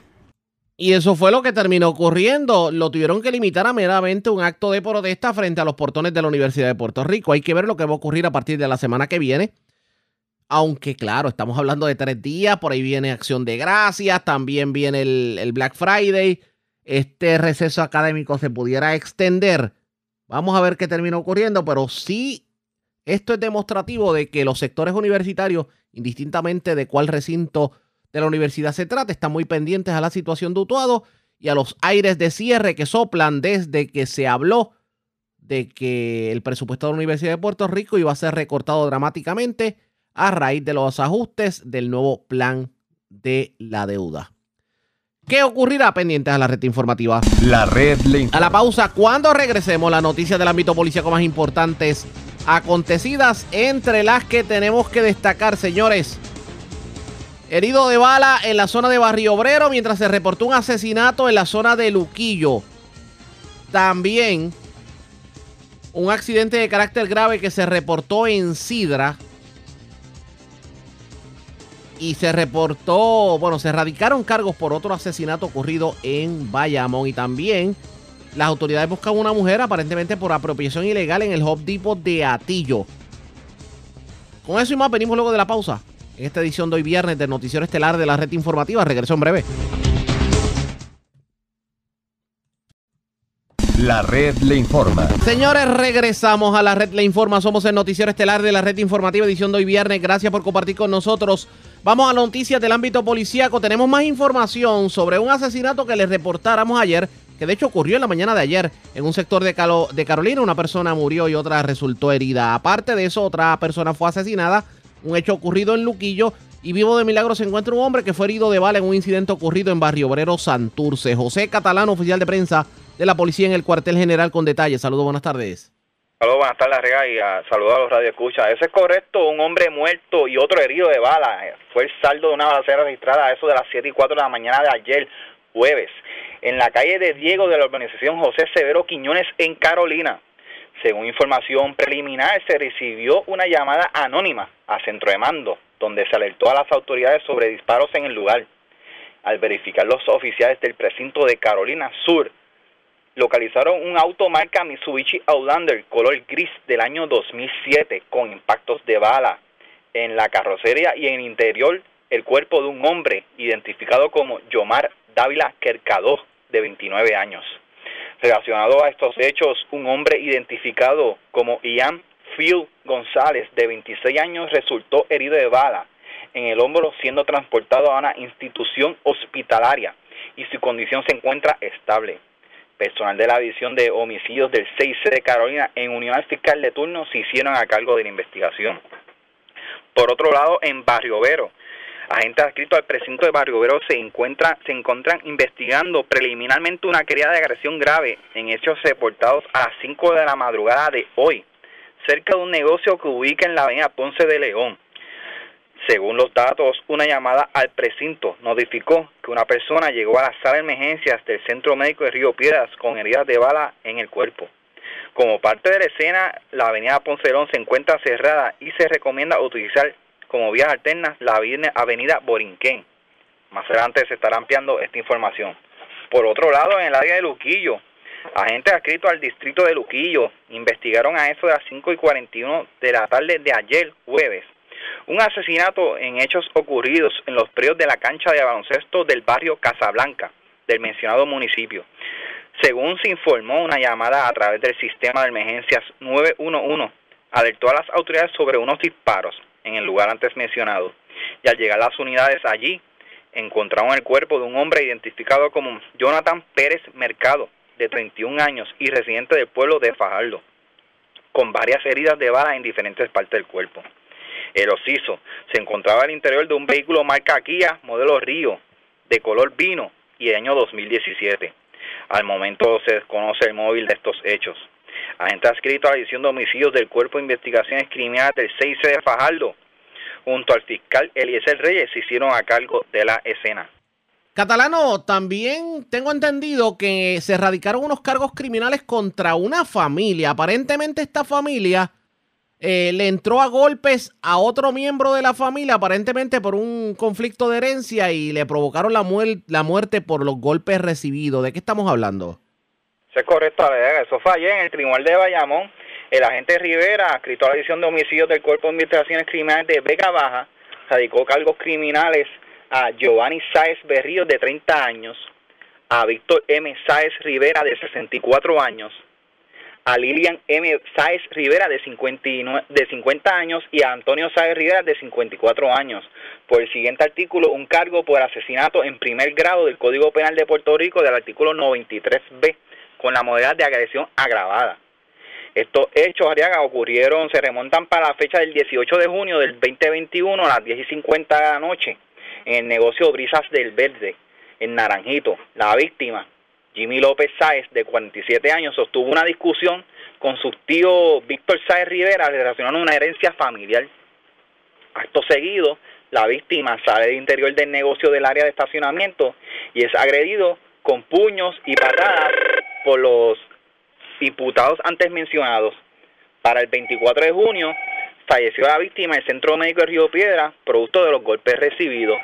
Y eso fue lo que terminó ocurriendo. Lo tuvieron que limitar a meramente un acto de protesta frente a los portones de la Universidad de Puerto Rico. Hay que ver lo que va a ocurrir a partir de la semana que viene. Aunque claro, estamos hablando de tres días, por ahí viene Acción de Gracias, también viene el, Black Friday. Este receso académico se pudiera extender. Vamos a ver qué termina ocurriendo, pero sí, esto es demostrativo de que los sectores universitarios, indistintamente de cuál recinto de la universidad se trata, están muy pendientes a la situación de Utuado y a los aires de cierre que soplan desde que se habló de que el presupuesto de la Universidad de Puerto Rico iba a ser recortado dramáticamente a raíz de los ajustes del nuevo plan de la deuda. ¿Qué ocurrirá pendientes a la red informativa? La red informa. A la pausa, cuando regresemos, las noticias del ámbito policíaco más importantes acontecidas, entre las que tenemos que destacar, señores. Herido de bala en la zona de Barrio Obrero mientras se reportó un asesinato en la zona de Luquillo. También un accidente de carácter grave que se reportó en Sidra. Y se reportó, bueno, se radicaron cargos por otro asesinato ocurrido en Bayamón. Y también las autoridades buscan una mujer aparentemente por apropiación ilegal en el Hop Depot de Atillo. Con eso y más venimos luego de la pausa. En esta edición de hoy viernes del Noticiero Estelar de la Red Informativa. Regreso en breve. La red le informa. Señores, regresamos a la red Le Informa. Somos el noticiero estelar de la red informativa edición de hoy viernes. Gracias por compartir con nosotros. Vamos a las noticias del ámbito policíaco. Tenemos más información sobre un asesinato que les reportáramos ayer, que de hecho ocurrió en la mañana de ayer en un sector de, Calo- de Carolina. Una persona murió y otra resultó herida. Aparte de eso, otra persona fue asesinada. Un hecho ocurrido en Luquillo. Y vivo de milagro se encuentra un hombre que fue herido de bala en un incidente ocurrido en Barrio Obrero Santurce. José Catalán, oficial de prensa de la policía en el cuartel general con detalles. Saludos, buenas tardes. Saludos, buenas tardes, Rega, y a, saludos a los radioescuchas. Eso es correcto, un hombre muerto y otro herido de bala. Fue el saldo de una balacera registrada a eso de las 7 y 4 de la mañana de ayer, jueves, en la calle de Diego de la urbanización José Severo Quiñones en Carolina. Según información preliminar, se recibió una llamada anónima a centro de mando, donde se alertó a las autoridades sobre disparos en el lugar. Al verificar los oficiales del precinto de Carolina Sur, localizaron un auto marca Mitsubishi Outlander color gris del año 2007 con impactos de bala en la carrocería y en el interior el cuerpo de un hombre identificado como Yomar Dávila Kercadó, de 29 años. Relacionado a estos hechos, un hombre identificado como Ian Phil González, de 26 años, resultó herido de bala en el hombro siendo transportado a una institución hospitalaria y su condición se encuentra estable. Personal de la División de Homicidios del 6C de Carolina en unidad fiscal de turno se hicieron a cargo de la investigación. Por otro lado, en Barrio Vero, agentes adscritos al precinto de Barrio Vero se, encuentra, se encuentran investigando preliminarmente una querida de agresión grave en hechos reportados a las 5 de la madrugada de hoy, cerca de un negocio que ubica en la avenida Ponce de León. Según los datos, una llamada al precinto notificó que una persona llegó a la sala de emergencias del Centro Médico de Río Piedras con heridas de bala en el cuerpo. Como parte de la escena, la avenida Ponce de León se encuentra cerrada y se recomienda utilizar como vías alternas la avenida Borinquén. Más adelante se estará ampliando esta información. Por otro lado, en el área de Luquillo, agentes adscritos al distrito de Luquillo investigaron a eso de las 5 y 41 de la tarde de ayer, jueves, un asesinato en hechos ocurridos en los predios de la cancha de baloncesto del barrio Casablanca, del mencionado municipio. Según se informó, una llamada a través del sistema de emergencias 911 alertó a las autoridades sobre unos disparos en el lugar antes mencionado. Y al llegar las unidades allí, encontraron el cuerpo de un hombre identificado como Jonathan Pérez Mercado, de 31 años y residente del pueblo de Fajardo, con varias heridas de bala en diferentes partes del cuerpo. El osiso se encontraba al interior de un vehículo marca Kia modelo Río de color vino y de año 2017. Al momento se desconoce el móvil de estos hechos. Agente adscrito a la edición de homicidios del Cuerpo de Investigaciones Criminales del 6C de Fajardo, junto al fiscal Eliezer Reyes, se hicieron a cargo de la escena. Catalano, también tengo entendido que se radicaron unos cargos criminales contra una familia. Aparentemente esta familia eh, le entró a golpes a otro miembro de la familia, aparentemente por un conflicto de herencia y le provocaron la muerte por los golpes recibidos. ¿De qué estamos hablando? Eso es correcto, eso fue ayer en el Tribunal de Bayamón. El agente Rivera, escrito a la edición de homicidios del Cuerpo de Investigaciones Criminales de Vega Baja, radicó cargos criminales a Giovanni Sáez Berrío, de 30 años, a Víctor M. Sáez Rivera, de 64 años, a Lilian M. Sáez Rivera de, 59, de 50 años y a Antonio Sáez Rivera de 54 años. Por el siguiente artículo, un cargo por asesinato en primer grado del Código Penal de Puerto Rico del artículo 93B con la modalidad de agresión agravada. Estos hechos, Ariaga, ocurrieron, se remontan para la fecha del 18 de junio del 2021 a las 10 y 50 de la noche en el negocio Brisas del Verde, en Naranjito. La víctima, Jimmy López Sáez, de 47 años, sostuvo una discusión con su tío Víctor Sáez Rivera relacionando una herencia familiar. Acto seguido, la víctima sale del interior del negocio del área de estacionamiento y es agredido con puños y patadas por los imputados antes mencionados. Para el 24 de junio falleció la víctima en el Centro Médico de Río Piedra, producto de los golpes recibidos.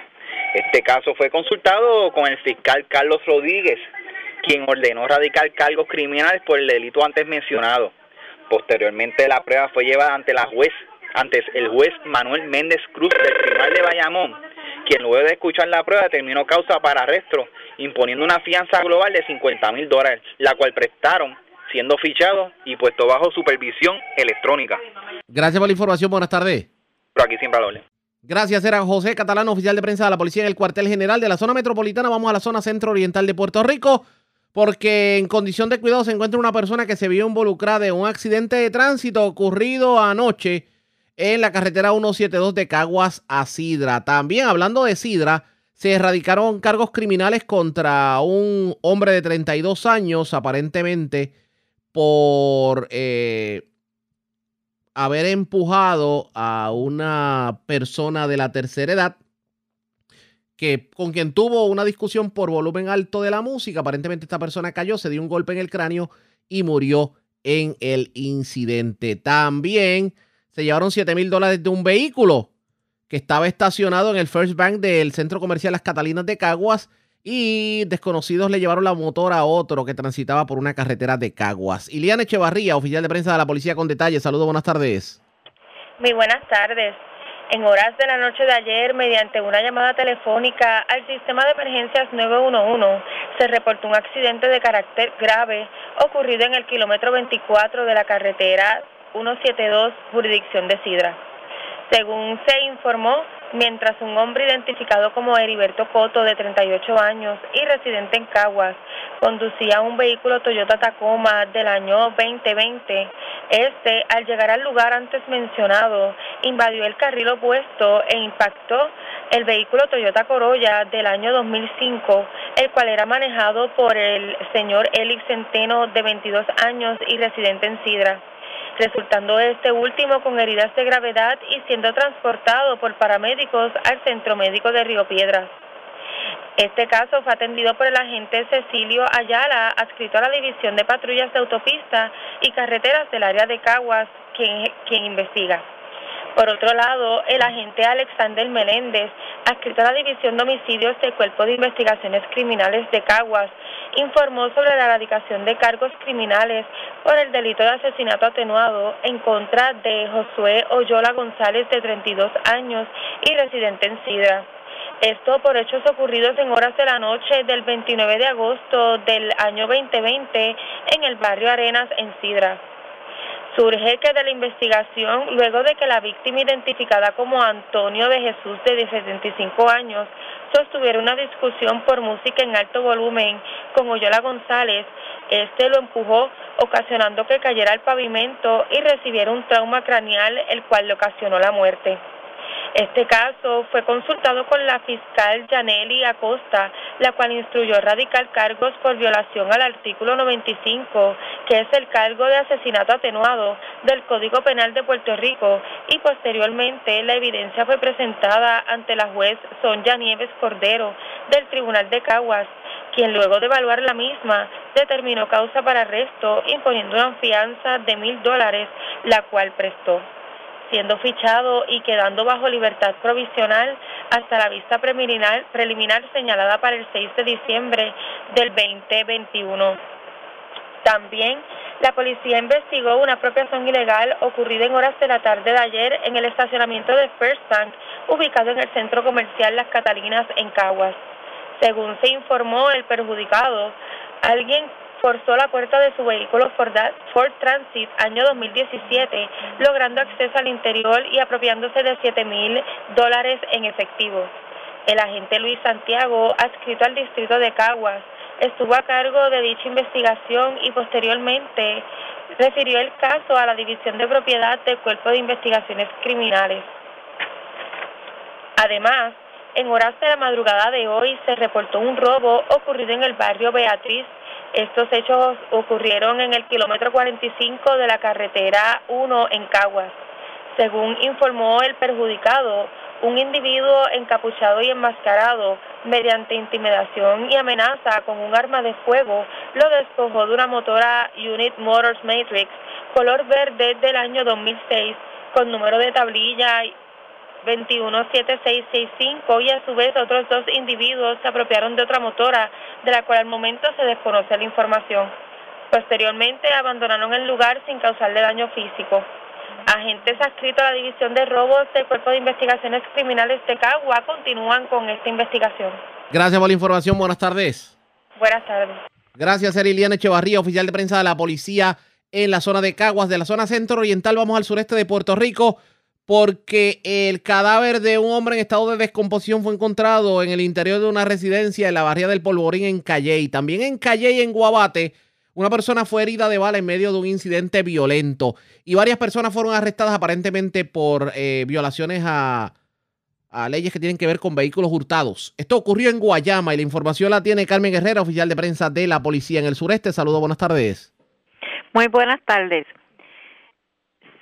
Este caso fue consultado con el fiscal Carlos Rodríguez, quien ordenó radicar cargos criminales por el delito antes mencionado. Posteriormente la prueba fue llevada ante la juez, antes el juez Manuel Méndez Cruz del Tribunal de Bayamón, quien luego de escuchar la prueba determinó causa para arresto, imponiendo una fianza global de 50 mil dólares, la cual prestaron siendo fichados y puesto bajo supervisión electrónica. Gracias por la información, buenas tardes. Pero aquí siempre lo Gracias, era José Catalán, oficial de prensa de la Policía en el cuartel general de la zona metropolitana. Vamos a la zona centro-oriental de Puerto Rico porque en condición de cuidado se encuentra una persona que se vio involucrada en un accidente de tránsito ocurrido anoche en la carretera 172 de Caguas a Sidra. También hablando de Sidra, se erradicaron cargos criminales contra un hombre de 32 años, aparentemente por eh, haber empujado a una persona de la tercera edad que con quien tuvo una discusión por volumen alto de la música. Aparentemente esta persona cayó, se dio un golpe en el cráneo y murió en el incidente. También se llevaron 7 mil dólares de un vehículo que estaba estacionado en el First Bank del Centro Comercial Las Catalinas de Caguas y desconocidos le llevaron la motora a otro que transitaba por una carretera de Caguas. Iliana Echevarría, oficial de prensa de la policía con detalles. Saludos, buenas tardes. Muy buenas tardes. En horas de la noche de ayer, mediante una llamada telefónica al sistema de emergencias 911, se reportó un accidente de carácter grave ocurrido en el kilómetro 24 de la carretera 172, jurisdicción de Sidra. Según se informó, mientras un hombre identificado como Heriberto Coto, de 38 años y residente en Caguas, conducía un vehículo Toyota Tacoma del año 2020. Este, al llegar al lugar antes mencionado, invadió el carril opuesto e impactó el vehículo Toyota Corolla del año 2005, el cual era manejado por el señor Elix Centeno, de 22 años y residente en Sidra resultando este último con heridas de gravedad y siendo transportado por paramédicos al Centro Médico de Río Piedras. Este caso fue atendido por el agente Cecilio Ayala, adscrito a la División de Patrullas de Autopista y Carreteras del área de Caguas, quien, quien investiga. Por otro lado, el agente Alexander Meléndez, adscrito a la División de Homicidios del Cuerpo de Investigaciones Criminales de Caguas, informó sobre la erradicación de cargos criminales por el delito de asesinato atenuado en contra de Josué Oyola González, de 32 años y residente en Sidra. Esto por hechos ocurridos en horas de la noche del 29 de agosto del año 2020 en el barrio Arenas, en Sidra. Surge que de la investigación, luego de que la víctima identificada como Antonio de Jesús de 75 años sostuviera una discusión por música en alto volumen con Oyola González, este lo empujó ocasionando que cayera al pavimento y recibiera un trauma craneal el cual le ocasionó la muerte. Este caso fue consultado con la fiscal Janely Acosta, la cual instruyó radical cargos por violación al artículo 95, que es el cargo de asesinato atenuado del Código Penal de Puerto Rico, y posteriormente la evidencia fue presentada ante la juez Sonja Nieves Cordero del Tribunal de Caguas, quien luego de evaluar la misma determinó causa para arresto imponiendo una fianza de mil dólares, la cual prestó siendo fichado y quedando bajo libertad provisional hasta la vista preliminar, señalada para el 6 de diciembre del 2021. También la policía investigó una apropiación ilegal ocurrida en horas de la tarde de ayer en el estacionamiento de First Bank, ubicado en el centro comercial Las Catalinas en Caguas. Según se informó el perjudicado, alguien forzó la puerta de su vehículo Ford Transit año 2017, logrando acceso al interior y apropiándose de 7 mil dólares en efectivo. El agente Luis Santiago, adscrito al distrito de Caguas, estuvo a cargo de dicha investigación y posteriormente refirió el caso a la División de Propiedad del Cuerpo de Investigaciones Criminales. Además, en horas de la madrugada de hoy se reportó un robo ocurrido en el barrio Beatriz estos hechos ocurrieron en el kilómetro 45 de la carretera 1 en Caguas. Según informó el perjudicado, un individuo encapuchado y enmascarado, mediante intimidación y amenaza con un arma de fuego, lo despojó de una motora Unit Motors Matrix color verde del año 2006 con número de tablilla 217665 y a su vez otros dos individuos se apropiaron de otra motora de la cual al momento se desconoce la información. Posteriormente abandonaron el lugar sin causarle daño físico. Agentes adscritos a la División de Robos del Cuerpo de Investigaciones Criminales de Cagua continúan con esta investigación. Gracias por la información. Buenas tardes. Buenas tardes. Gracias, Eriliana Echevarría, oficial de prensa de la policía en la zona de Caguas, de la zona centro oriental. Vamos al sureste de Puerto Rico porque el cadáver de un hombre en estado de descomposición fue encontrado en el interior de una residencia en la barriada del Polvorín en Calley. También en Calley, en Guabate, una persona fue herida de bala en medio de un incidente violento y varias personas fueron arrestadas aparentemente por eh, violaciones a, a leyes que tienen que ver con vehículos hurtados. Esto ocurrió en Guayama y la información la tiene Carmen Guerrera, oficial de prensa de la policía en el sureste. Saludos, buenas tardes. Muy buenas tardes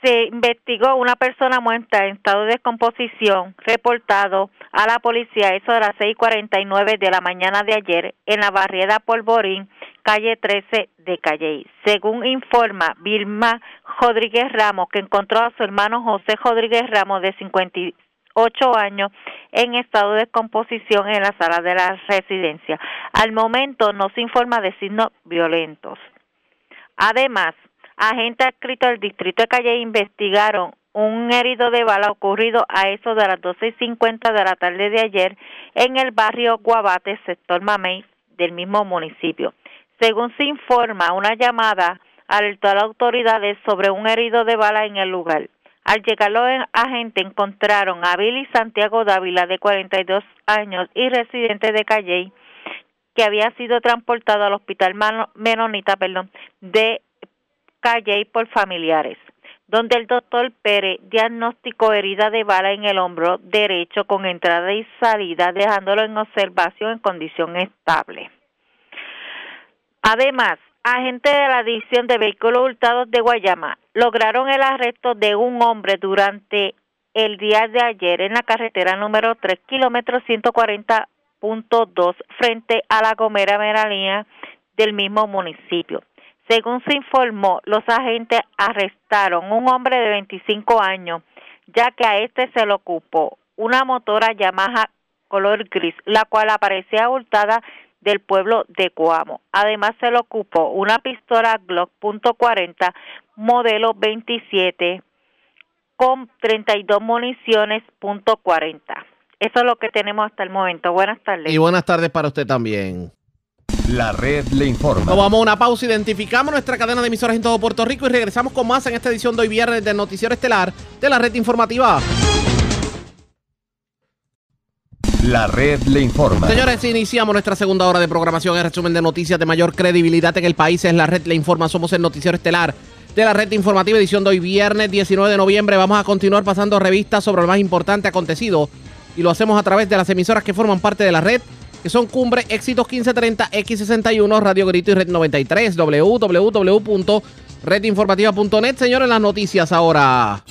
se investigó una persona muerta en estado de descomposición reportado a la policía eso de las 6:49 de la mañana de ayer en la barriada Polvorín, calle 13 de Calle. Según informa Vilma Rodríguez Ramos, que encontró a su hermano José Rodríguez Ramos de 58 ocho años en estado de descomposición en la sala de la residencia. Al momento no se informa de signos violentos. Además, agentes adscritos del distrito de Calle investigaron un herido de bala ocurrido a eso de las 12 y 50 de la tarde de ayer en el barrio Guabate, sector Mamey, del mismo municipio. Según se informa, una llamada alertó a las autoridades sobre un herido de bala en el lugar. Al llegar los agentes encontraron a Billy Santiago Dávila, de 42 años y residente de Calley, que había sido transportado al hospital Menonita perdón, de Calley por familiares donde el doctor Pérez diagnosticó herida de bala en el hombro derecho con entrada y salida, dejándolo en observación en condición estable. Además, agentes de la División de Vehículos Hurtados de Guayama lograron el arresto de un hombre durante el día de ayer en la carretera número 3, kilómetro 140.2, frente a la Gomera Meralía del mismo municipio. Según se informó, los agentes arrestaron un hombre de 25 años, ya que a este se le ocupó una motora Yamaha color gris, la cual aparecía hurtada del pueblo de Coamo. Además se le ocupó una pistola Glock .40 modelo 27 con 32 municiones .40. Eso es lo que tenemos hasta el momento. Buenas tardes. Y buenas tardes para usted también. La red le informa. Nos vamos a una pausa, identificamos nuestra cadena de emisoras en todo Puerto Rico y regresamos con más en esta edición de hoy viernes del Noticiero Estelar de la red informativa. La red le informa. Señores, iniciamos nuestra segunda hora de programación. El resumen de noticias de mayor credibilidad en el país es la red le informa. Somos el Noticiero Estelar de la red informativa edición de hoy viernes 19 de noviembre. Vamos a continuar pasando revistas sobre lo más importante acontecido y lo hacemos a través de las emisoras que forman parte de la red que son Cumbre, Éxitos 1530, X61, Radio Grito y Red 93, www.redinformativa.net. Señores, las noticias ahora.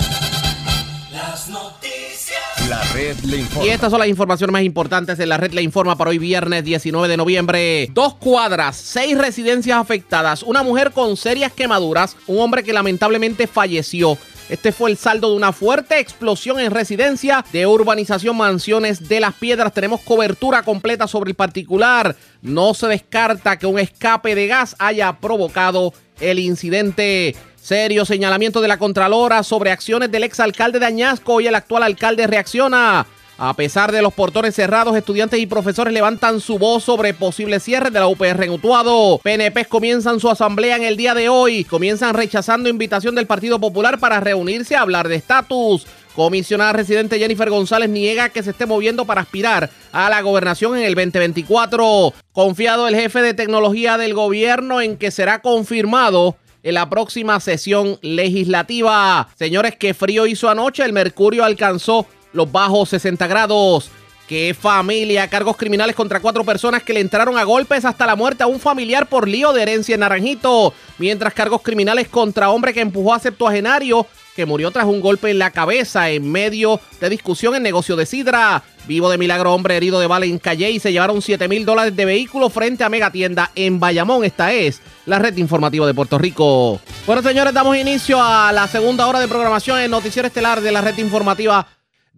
Las noticias. La red le informa. Y estas son las informaciones más importantes de la red Le Informa para hoy viernes 19 de noviembre. Dos cuadras, seis residencias afectadas, una mujer con serias quemaduras, un hombre que lamentablemente falleció. Este fue el saldo de una fuerte explosión en residencia de urbanización Mansiones de las Piedras. Tenemos cobertura completa sobre el particular. No se descarta que un escape de gas haya provocado el incidente. Serio señalamiento de la Contralora sobre acciones del exalcalde de Añasco y el actual alcalde reacciona. A pesar de los portones cerrados, estudiantes y profesores levantan su voz sobre posibles cierres de la UPR en Utuado. PNP comienzan su asamblea en el día de hoy. Comienzan rechazando invitación del Partido Popular para reunirse a hablar de estatus. Comisionada residente Jennifer González niega que se esté moviendo para aspirar a la gobernación en el 2024. Confiado el jefe de tecnología del gobierno en que será confirmado en la próxima sesión legislativa. Señores, qué frío hizo anoche. El mercurio alcanzó los bajos 60 grados. ¡Qué familia! Cargos criminales contra cuatro personas que le entraron a golpes hasta la muerte a un familiar por lío de herencia en Naranjito. Mientras cargos criminales contra hombre que empujó a septuagenario que murió tras un golpe en la cabeza en medio de discusión en negocio de sidra. Vivo de milagro, hombre herido de bala en Calle y se llevaron 7 mil dólares de vehículo frente a Megatienda en Bayamón. Esta es la red informativa de Puerto Rico. Bueno, señores, damos inicio a la segunda hora de programación en Noticiero Estelar de la red informativa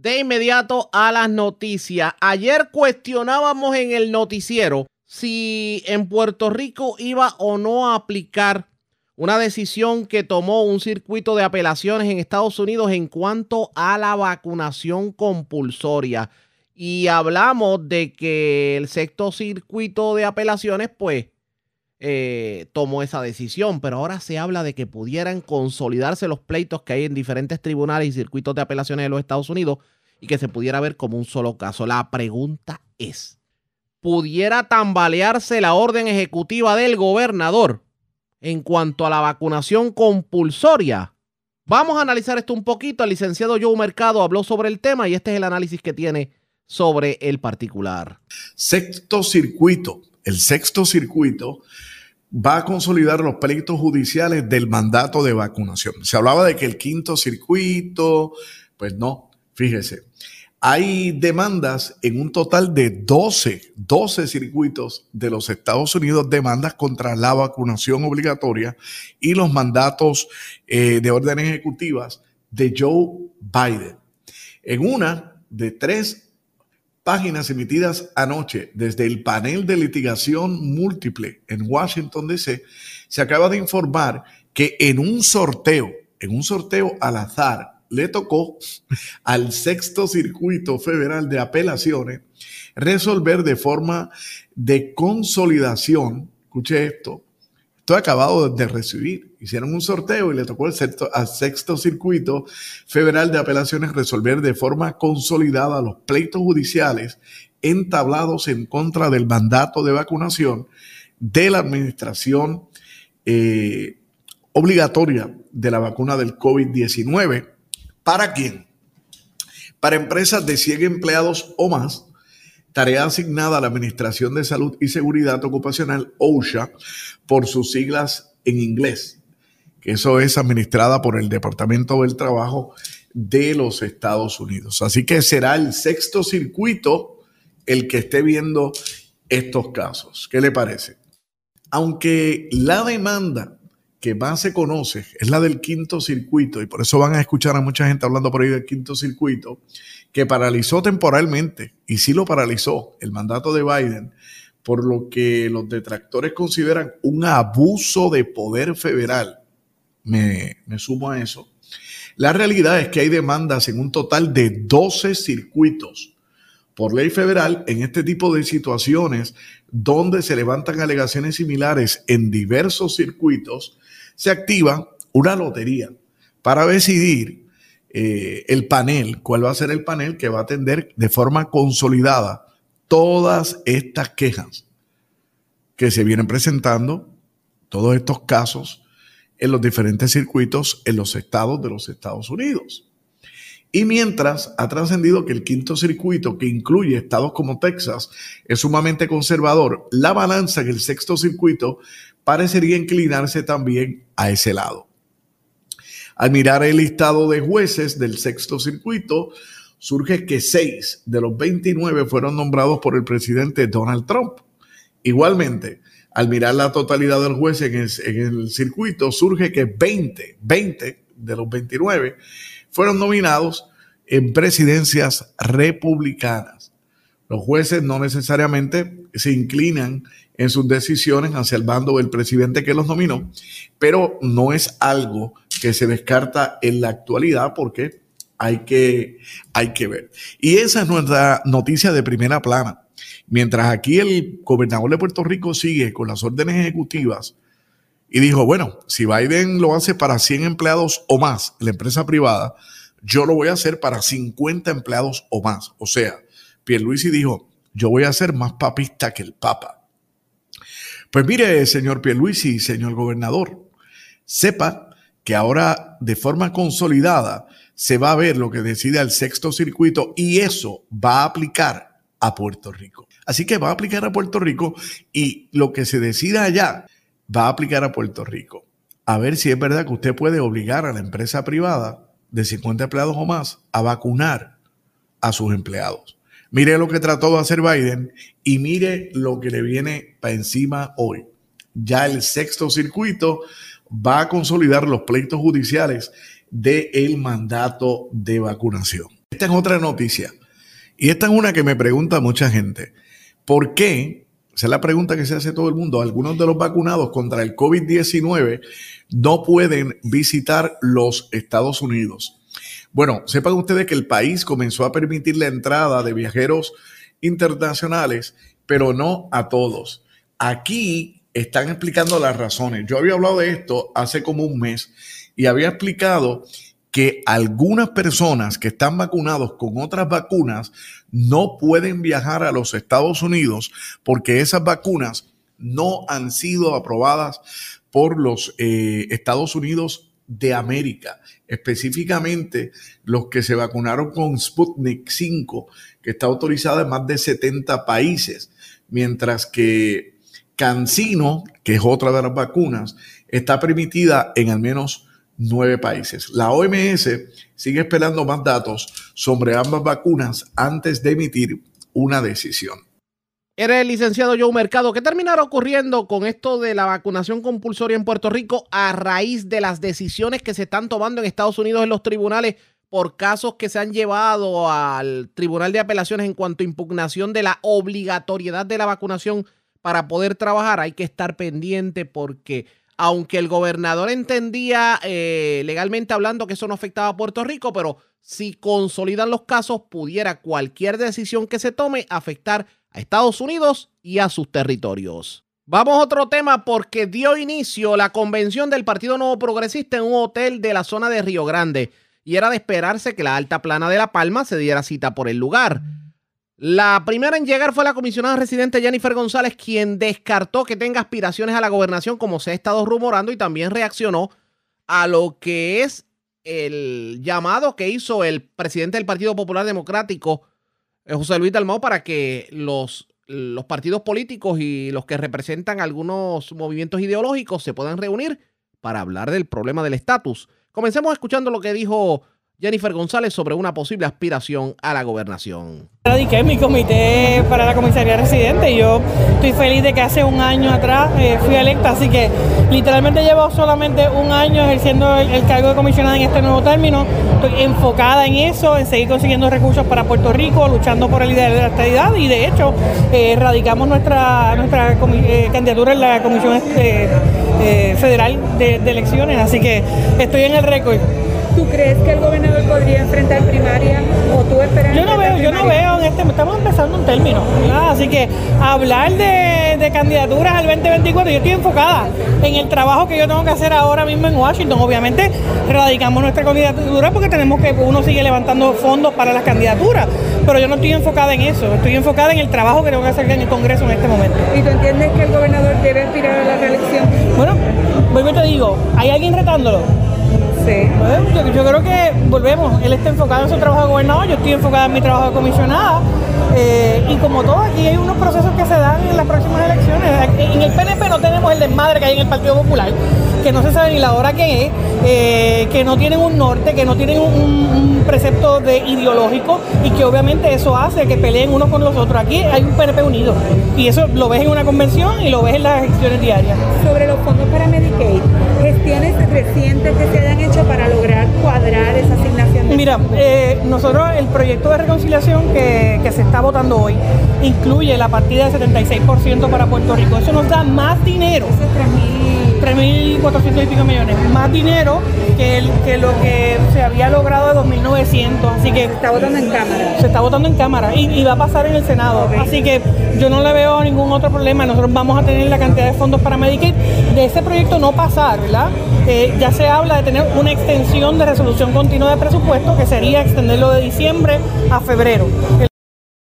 de inmediato a las noticias. Ayer cuestionábamos en el noticiero si en Puerto Rico iba o no a aplicar una decisión que tomó un circuito de apelaciones en Estados Unidos en cuanto a la vacunación compulsoria. Y hablamos de que el sexto circuito de apelaciones, pues, eh, tomó esa decisión, pero ahora se habla de que pudieran consolidarse los pleitos que hay en diferentes tribunales y circuitos de apelaciones de los Estados Unidos y que se pudiera ver como un solo caso. La pregunta es, ¿pudiera tambalearse la orden ejecutiva del gobernador en cuanto a la vacunación compulsoria? Vamos a analizar esto un poquito. El licenciado Joe Mercado habló sobre el tema y este es el análisis que tiene sobre el particular. Sexto circuito. El sexto circuito va a consolidar los pleitos judiciales del mandato de vacunación. Se hablaba de que el quinto circuito, pues no, fíjese, hay demandas en un total de 12, 12 circuitos de los Estados Unidos, demandas contra la vacunación obligatoria y los mandatos eh, de órdenes ejecutivas de Joe Biden. En una, de tres páginas emitidas anoche desde el panel de litigación múltiple en Washington, D.C., se acaba de informar que en un sorteo, en un sorteo al azar, le tocó al sexto circuito federal de apelaciones resolver de forma de consolidación, escuche esto, esto acabado de recibir, hicieron un sorteo y le tocó al sexto, al sexto circuito federal de apelaciones resolver de forma consolidada los pleitos judiciales entablados en contra del mandato de vacunación de la administración eh, obligatoria de la vacuna del COVID-19 ¿Para quién? Para empresas de 100 empleados o más, tarea asignada a la Administración de Salud y Seguridad Ocupacional, OSHA, por sus siglas en inglés, que eso es administrada por el Departamento del Trabajo de los Estados Unidos. Así que será el sexto circuito el que esté viendo estos casos. ¿Qué le parece? Aunque la demanda que más se conoce es la del quinto circuito, y por eso van a escuchar a mucha gente hablando por ahí del quinto circuito, que paralizó temporalmente, y sí lo paralizó el mandato de Biden, por lo que los detractores consideran un abuso de poder federal. Me, me sumo a eso. La realidad es que hay demandas en un total de 12 circuitos por ley federal en este tipo de situaciones donde se levantan alegaciones similares en diversos circuitos se activa una lotería para decidir eh, el panel, cuál va a ser el panel que va a atender de forma consolidada todas estas quejas que se vienen presentando, todos estos casos en los diferentes circuitos en los estados de los Estados Unidos. Y mientras ha trascendido que el quinto circuito, que incluye estados como Texas, es sumamente conservador, la balanza en el sexto circuito parecería inclinarse también a ese lado. Al mirar el listado de jueces del sexto circuito, surge que seis de los 29 fueron nombrados por el presidente Donald Trump. Igualmente, al mirar la totalidad de los jueces en el, circuito, surge que 20, 20 de los 29 fueron nominados en presidencias republicanas. Los jueces no necesariamente se inclinan en sus decisiones hacia el bando del presidente que los nominó, pero no es algo que se descarta en la actualidad porque hay que, hay que ver. Y esa es nuestra noticia de primera plana. Mientras aquí el gobernador de Puerto Rico sigue con las órdenes ejecutivas y dijo, bueno, si Biden lo hace para 100 empleados o más, la empresa privada, yo lo voy a hacer para 50 empleados o más. O sea, Pierluisi dijo, yo voy a ser más papista que el Papa. Pues mire, señor Pierluisi, señor gobernador, sepa que ahora de forma consolidada se va a ver lo que decide el sexto circuito y eso va a aplicar a Puerto Rico. Así que va a aplicar a Puerto Rico y lo que se decida allá va a aplicar a Puerto Rico. A ver si es verdad que usted puede obligar a la empresa privada de 50 empleados o más a vacunar a sus empleados. Mire lo que trató de hacer Biden y mire lo que le viene para encima hoy. Ya el sexto circuito va a consolidar los pleitos judiciales del el mandato de vacunación. Esta es otra noticia. Y esta es una que me pregunta mucha gente. ¿Por qué? Esa es la pregunta que se hace todo el mundo. Algunos de los vacunados contra el COVID-19 no pueden visitar los Estados Unidos. Bueno, sepan ustedes que el país comenzó a permitir la entrada de viajeros internacionales, pero no a todos. Aquí están explicando las razones. Yo había hablado de esto hace como un mes y había explicado que algunas personas que están vacunados con otras vacunas no pueden viajar a los Estados Unidos porque esas vacunas no han sido aprobadas por los eh, Estados Unidos de América específicamente los que se vacunaron con Sputnik 5, que está autorizada en más de 70 países, mientras que Cancino, que es otra de las vacunas, está permitida en al menos nueve países. La OMS sigue esperando más datos sobre ambas vacunas antes de emitir una decisión. Era el licenciado Joe Mercado. ¿Qué terminará ocurriendo con esto de la vacunación compulsoria en Puerto Rico a raíz de las decisiones que se están tomando en Estados Unidos en los tribunales por casos que se han llevado al Tribunal de Apelaciones en cuanto a impugnación de la obligatoriedad de la vacunación para poder trabajar, hay que estar pendiente porque aunque el gobernador entendía eh, legalmente hablando que eso no afectaba a Puerto Rico, pero si consolidan los casos, pudiera cualquier decisión que se tome afectar a Estados Unidos y a sus territorios. Vamos a otro tema porque dio inicio la convención del Partido Nuevo Progresista en un hotel de la zona de Río Grande y era de esperarse que la alta plana de La Palma se diera cita por el lugar. La primera en llegar fue la comisionada residente Jennifer González, quien descartó que tenga aspiraciones a la gobernación como se ha estado rumorando y también reaccionó a lo que es el llamado que hizo el presidente del Partido Popular Democrático, eh, José Luis Dalmau, para que los, los partidos políticos y los que representan algunos movimientos ideológicos se puedan reunir para hablar del problema del estatus. Comencemos escuchando lo que dijo Jennifer González sobre una posible aspiración a la gobernación. Radiqué mi comité para la comisaría residente y yo estoy feliz de que hace un año atrás eh, fui electa, así que literalmente llevo solamente un año ejerciendo el, cargo de comisionada en este nuevo término. Estoy enfocada en eso, en seguir consiguiendo recursos para Puerto Rico, luchando por el ideal de la estabilidad y de hecho eh, radicamos nuestra, nuestra eh, candidatura en la Comisión Federal de elecciones, así que estoy en el récord. ¿Tú crees que el gobernador podría enfrentar primaria o tú esperas? Yo no veo, yo no veo en este, estamos empezando un término, así que hablar de, de, candidaturas al 2024, yo estoy enfocada en el trabajo que yo tengo que hacer ahora mismo en Washington. Obviamente radicamos nuestra candidatura porque tenemos que uno sigue levantando fondos para las candidaturas, pero yo no estoy enfocada en eso, estoy enfocada en el trabajo que tengo que hacer en el Congreso en este momento. ¿Y tú entiendes que el gobernador debe aspirar a la reelección? Bueno, vuelvo y te digo, ¿hay alguien retándolo? Yo, creo que volvemos, él está enfocado en su trabajo de gobernador, yo estoy enfocada en mi trabajo de comisionada. Eh, y como todo, aquí hay unos procesos que se dan en las próximas elecciones. En el PNP no tenemos el desmadre que hay en el Partido Popular, que no se sabe ni la hora que es, eh, que no tienen un norte, que no tienen un, precepto de ideológico y que obviamente eso hace que peleen unos con los otros. Aquí hay un PNP unido y eso lo ves en una convención y lo ves en las elecciones diarias. Sobre los fondos para Medicaid, gestiones recientes que se hayan hecho para lograr cuadrar esa asignación? Mira, eh, nosotros el proyecto de reconciliación que, que, se está votando hoy incluye la partida del 76% para Puerto Rico. Eso nos da más dinero. 3.400 y pico millones. Más dinero que, el, que lo que se había logrado de 2.900. Así que. Se está votando en Cámara. Se está votando en Cámara y, va a pasar en el Senado. Así que yo no le veo ningún otro problema. Nosotros vamos a tener la cantidad de fondos para Medicaid. De ese proyecto no pasar, ¿verdad? Eh, ya se habla de tener una extensión de resolución continua de presupuesto que sería extenderlo de diciembre a febrero.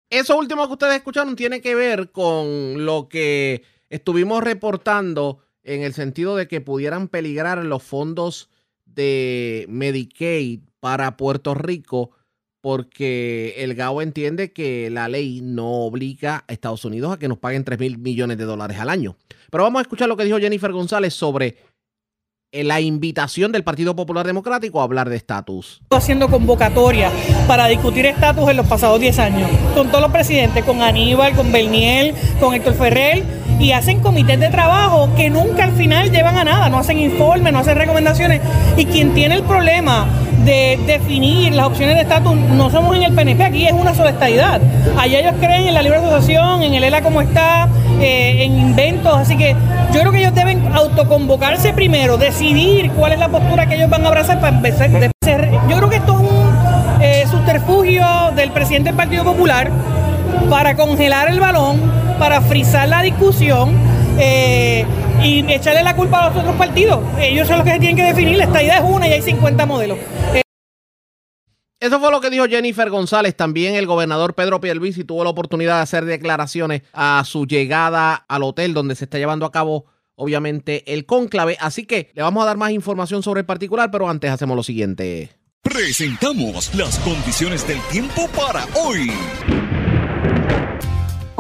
Eso último que ustedes escucharon tiene que ver con lo que estuvimos reportando en el sentido de que pudieran peligrar los fondos de Medicaid para Puerto Rico porque el GAO entiende que la ley no obliga a Estados Unidos a que nos paguen 3 mil millones de dólares al año. Pero vamos a escuchar lo que dijo Jennifer González sobre la invitación del Partido Popular Democrático a hablar de estatus. Haciendo convocatoria para discutir estatus en los pasados 10 años, con todos los presidentes, con Aníbal, con Berniel, con Héctor Ferrer y hacen comités de trabajo que nunca al final llevan a nada, no hacen informes, no hacen recomendaciones. Y quien tiene el problema de definir las opciones de estatus, no somos en el PNP, aquí es una sola estadidad. Allá ellos creen en la libre asociación, en el ELA como está, eh, en inventos, así que yo creo que ellos deben autoconvocarse primero, decidir cuál es la postura que ellos van a abrazar para empezar. Yo creo que esto es un eh, subterfugio del presidente del Partido Popular para congelar el balón, para frizar la discusión eh, y echarle la culpa a los otros partidos. Ellos son los que se tienen que definir, esta idea es una y hay 50 modelos. Eh, eso fue lo que dijo Jennifer González. También el gobernador Pedro Pierluisi tuvo la oportunidad de hacer declaraciones a su llegada al hotel donde se está llevando a cabo, obviamente, el cónclave. Así que le vamos a dar más información sobre el particular, pero antes hacemos lo siguiente. Presentamos las condiciones del tiempo para hoy.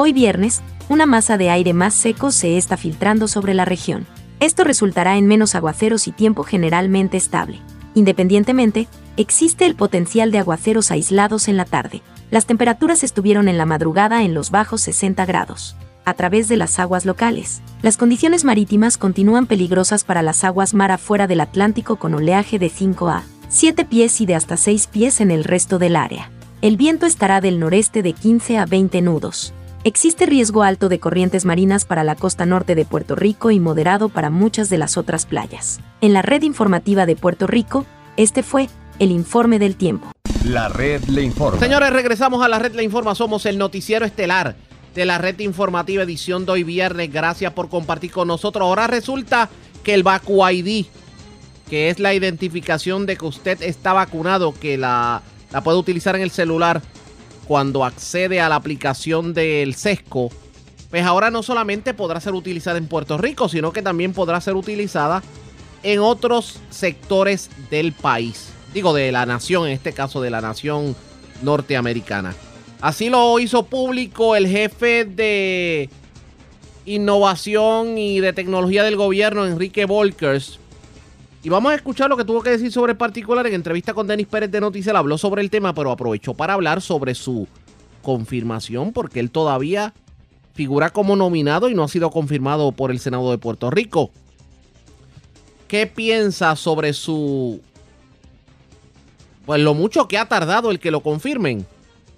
Hoy viernes, una masa de aire más seco se está filtrando sobre la región. Esto resultará en menos aguaceros y tiempo generalmente estable. Independientemente, existe el potencial de aguaceros aislados en la tarde. Las temperaturas estuvieron en la madrugada en los bajos 60 grados. A través de las aguas locales, las condiciones marítimas continúan peligrosas para las aguas mar afuera del Atlántico con oleaje de 5A. 7 pies y de hasta 6 pies en el resto del área. El viento estará del noreste de 15 a 20 nudos. Existe riesgo alto de corrientes marinas para la costa norte de Puerto Rico y moderado para muchas de las otras playas. En la red informativa de Puerto Rico, este fue el informe del tiempo. La red le informa. Señores, regresamos a la red Le Informa. Somos el noticiero estelar de la red informativa edición de hoy viernes. Gracias por compartir con nosotros. Ahora resulta que el Vacu ID, que es la identificación de que usted está vacunado, que la, la puede utilizar en el celular cuando accede a la aplicación del SESCO, pues ahora no solamente podrá ser utilizada en Puerto Rico, sino que también podrá ser utilizada en otros sectores del país. Digo, de la nación, en este caso de la nación norteamericana. Así lo hizo público el jefe de innovación y de tecnología del gobierno, Enrique Volkers. Y vamos a escuchar lo que tuvo que decir sobre el particular en entrevista con Denis Pérez de Noticias. Habló sobre el tema, pero aprovechó para hablar sobre su confirmación, porque él todavía figura como nominado y no ha sido confirmado por el Senado de Puerto Rico. ¿Qué piensa sobre su... Pues lo mucho que ha tardado el que lo confirmen?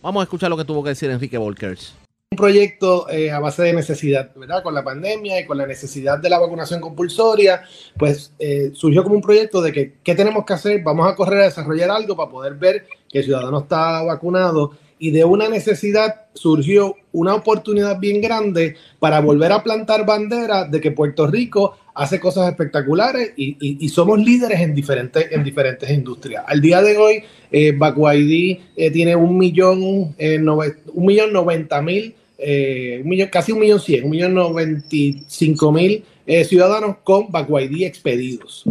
Vamos a escuchar lo que tuvo que decir Enrique Volkers. Un proyecto eh, a base de necesidad, ¿verdad? Con la pandemia y con la necesidad de la vacunación compulsoria, pues eh, surgió como un proyecto de que, ¿qué tenemos que hacer? Vamos a correr a desarrollar algo para poder ver que el ciudadano está vacunado y de una necesidad surgió una oportunidad bien grande para volver a plantar bandera de que Puerto Rico hace cosas espectaculares y, y- y somos líderes en diferentes, en diferentes industrias. Al día de hoy, eh, VacuID eh, tiene un millón, eh, nove- un millón noventa mil, eh, casi un millón cien, un millón noventa y cinco mil eh, ciudadanos con VacuID expedidos.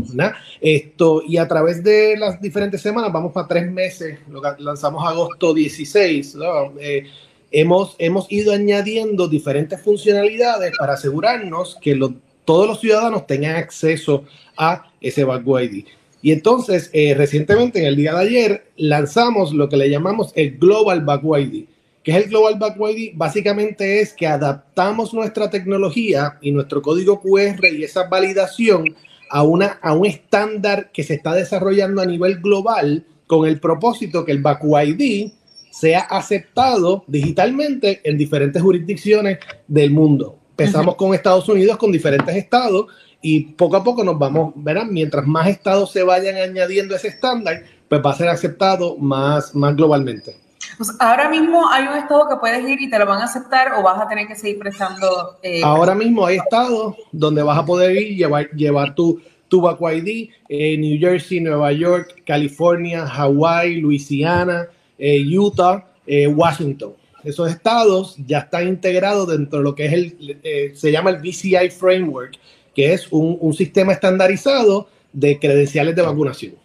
Esto, y a través de las diferentes semanas, vamos para tres meses, lo lanzamos agosto 16, ¿no? Eh, hemos, hemos ido añadiendo diferentes funcionalidades para asegurarnos que todos los ciudadanos tengan acceso a ese VacuID. Y entonces, eh, recientemente, en el día de ayer, lanzamos lo que le llamamos el Global VacuID. ¿Qué es el Global VacuID? Básicamente es que adaptamos nuestra tecnología y nuestro código QR y esa validación a, una, a un estándar que se está desarrollando a nivel global con el propósito que el VacuID sea aceptado digitalmente en diferentes jurisdicciones del mundo. Empezamos con Estados Unidos, con diferentes estados, y poco a poco nos vamos, verán, mientras más estados se vayan añadiendo ese estándar, pues va a ser aceptado más, más globalmente. Pues ahora mismo hay un estado que puedes ir y te lo van a aceptar o vas a tener que seguir prestando. eh, Ahora mismo hay estados donde vas a poder ir llevar, llevar tu, tu VacuID, eh, New Jersey, Nueva York, California, Hawaii, Luisiana, eh, Utah, Washington. Esos estados ya están integrados dentro de lo que es el, se llama el BCI Framework, que es un, un sistema estandarizado de credenciales de vacunación.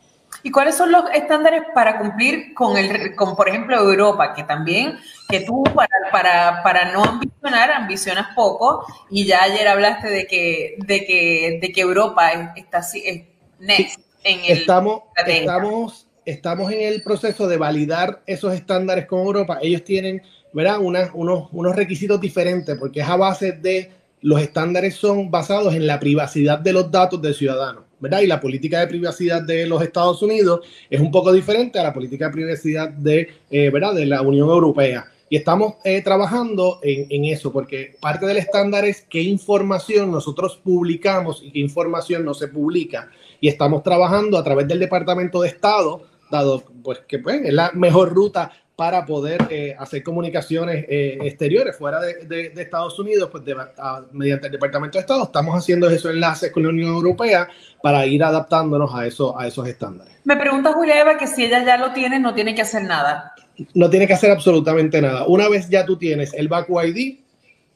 ¿Y cuáles son los estándares para cumplir con el, con por ejemplo Europa, que también, que tú para, para, para no ambicionar, ambicionas poco, y ya ayer hablaste de que, de que, de que Europa es- está así, es next en el estamos, estamos, estamos en el proceso de validar esos estándares con Europa. Ellos tienen, ¿verdad? Unas- unos, unos requisitos diferentes porque es a base de los estándares son basados en la privacidad de los datos del ciudadano, ¿verdad? Y la política de privacidad de los Estados Unidos es un poco diferente a la política de privacidad de, eh, ¿verdad? de la Unión Europea. Y estamos eh, trabajando en, en eso, porque parte del estándar es qué información nosotros publicamos y qué información no se publica. Y estamos trabajando a través del Departamento de Estado, dado pues, que pues, es la mejor ruta para poder eh, hacer comunicaciones eh, exteriores fuera de, de- de Estados Unidos, pues de- a- mediante el Departamento de Estado estamos haciendo esos enlaces con la Unión Europea para ir adaptándonos a, eso, a esos estándares. Me pregunta Julia Eva que si ella ya lo tiene, no tiene que hacer nada. No tiene que hacer absolutamente nada. Una vez ya tú tienes el VacuID,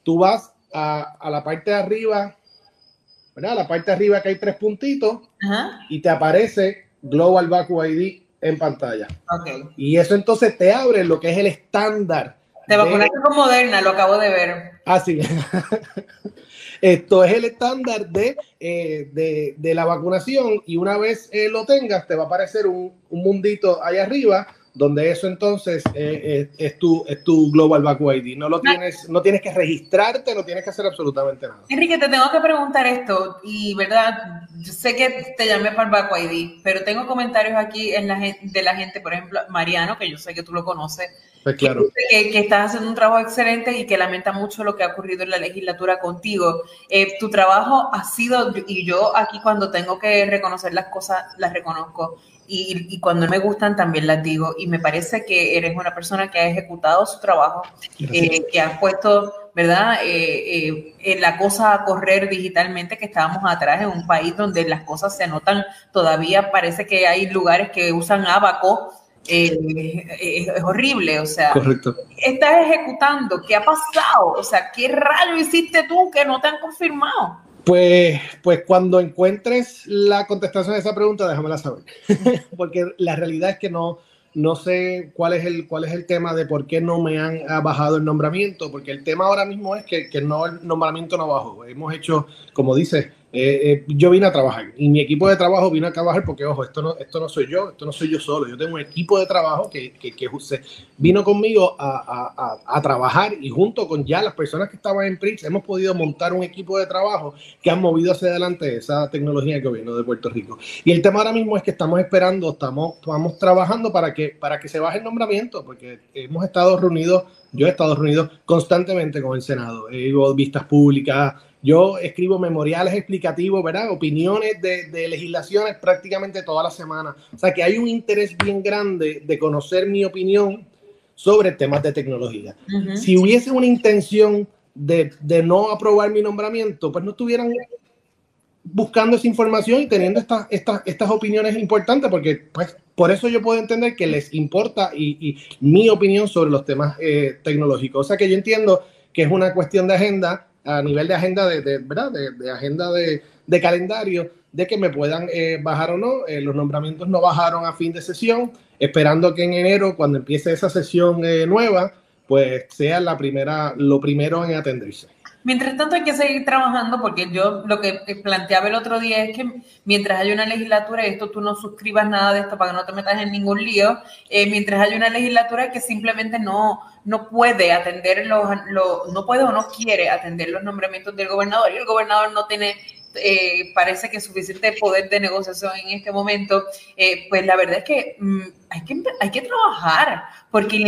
tú vas a, a la parte de arriba, ¿verdad? A la parte de arriba que hay tres puntitos Ajá. y te aparece Global VacuID en pantalla. Y eso entonces te abre lo que es el estándar. Te de- vacunaste con Moderna, lo acabo de ver. Ah, sí. Esto es el estándar de, eh, de, de la vacunación y una vez eh, lo tengas te va a aparecer un, un mundito ahí arriba donde eso entonces eh, eh, es, tu, es tu Global Baco ID. No lo tienes, no tienes que registrarte, no tienes que hacer absolutamente nada. Enrique, te tengo que preguntar esto, y verdad, yo sé que te llamé para el Baco ID, pero tengo comentarios aquí en la, de la gente, por ejemplo, Mariano, que yo sé que tú lo conoces, pues claro. que, que, estás haciendo un trabajo excelente y que lamenta mucho lo que ha ocurrido en la legislatura contigo. Eh, tu trabajo ha sido, y yo aquí cuando tengo que reconocer las cosas, las reconozco y, cuando me gustan también las digo. Y me parece que eres una persona que ha ejecutado su trabajo, eh, que has puesto, ¿verdad?, eh, eh, la cosa a correr digitalmente, que estábamos atrás en un país donde las cosas se anotan todavía, parece que hay lugares que usan abaco. es, horrible, o sea, Correcto. estás ejecutando, ¿qué ha pasado? O sea, ¿qué rayo hiciste tú que no te han confirmado? Pues, pues cuando encuentres la contestación a esa pregunta, déjamela saber. Porque la realidad es que no, no sé cuál es, el, cuál es el tema de por qué no me han bajado el nombramiento, porque el tema ahora mismo es que, que no, el nombramiento no bajó. Hemos hecho, como dice eh, eh, yo vine a trabajar y mi equipo de trabajo vino a trabajar porque, ojo, esto no, esto no soy yo, esto no soy yo solo, yo tengo un equipo de trabajo que, que, que vino conmigo a, a, a, trabajar y junto con ya las personas que estaban en PRIX hemos podido montar un equipo de trabajo que han movido hacia adelante esa tecnología del gobierno de Puerto Rico. Y el tema ahora mismo es que estamos esperando, estamos, estamos trabajando para que, para que se baje el nombramiento, porque hemos estado reunidos, yo he estado reunido constantemente con el Senado, he ido vistas públicas, yo escribo memoriales explicativos, ¿verdad? Opiniones de, legislaciones prácticamente toda la semana. O sea que hay un interés bien grande de conocer mi opinión sobre temas de tecnología. Si hubiese una intención de, no aprobar mi nombramiento, pues no estuvieran buscando esa información y teniendo estas, estas, estas opiniones importantes, porque pues, por eso yo puedo entender que les importa y, mi opinión sobre los temas eh, tecnológicos. O sea que yo entiendo que es una cuestión de agenda a nivel de agenda de, ¿verdad? De, agenda de, calendario de que me puedan eh, bajar o no. Eh, los nombramientos no bajaron a fin de sesión, esperando que en enero, cuando empiece esa sesión eh, nueva, pues sea la primera, lo primero en atenderse. Mientras tanto hay que seguir trabajando porque yo lo que planteaba el otro día es que mientras hay una legislatura, y esto tú no suscribas nada de esto para que no te metas en ningún lío, mientras hay una legislatura que simplemente no, no puede atender los, no puede o no quiere atender los nombramientos del gobernador y el gobernador no tiene eh, parece que suficiente poder de negociación en este momento, eh, pues la verdad es que, mm, hay que hay que trabajar, porque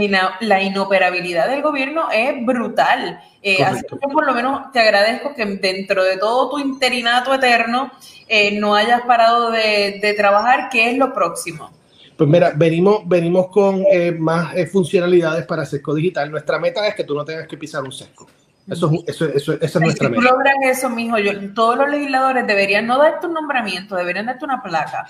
la, inoperabilidad del gobierno es brutal. Eh, así que por lo menos te agradezco que dentro de todo tu interinato eterno no hayas parado de, de trabajar, que es lo próximo. Pues mira, venimos, venimos con eh, más eh, funcionalidades para Sesco Digital. Nuestra meta es que tú no tengas que pisar un sesco. Eso, eso, eso, esa es nuestra meta. logran eso, mijo, yo, todos los legisladores deberían no darte un nombramiento, deberían darte una placa.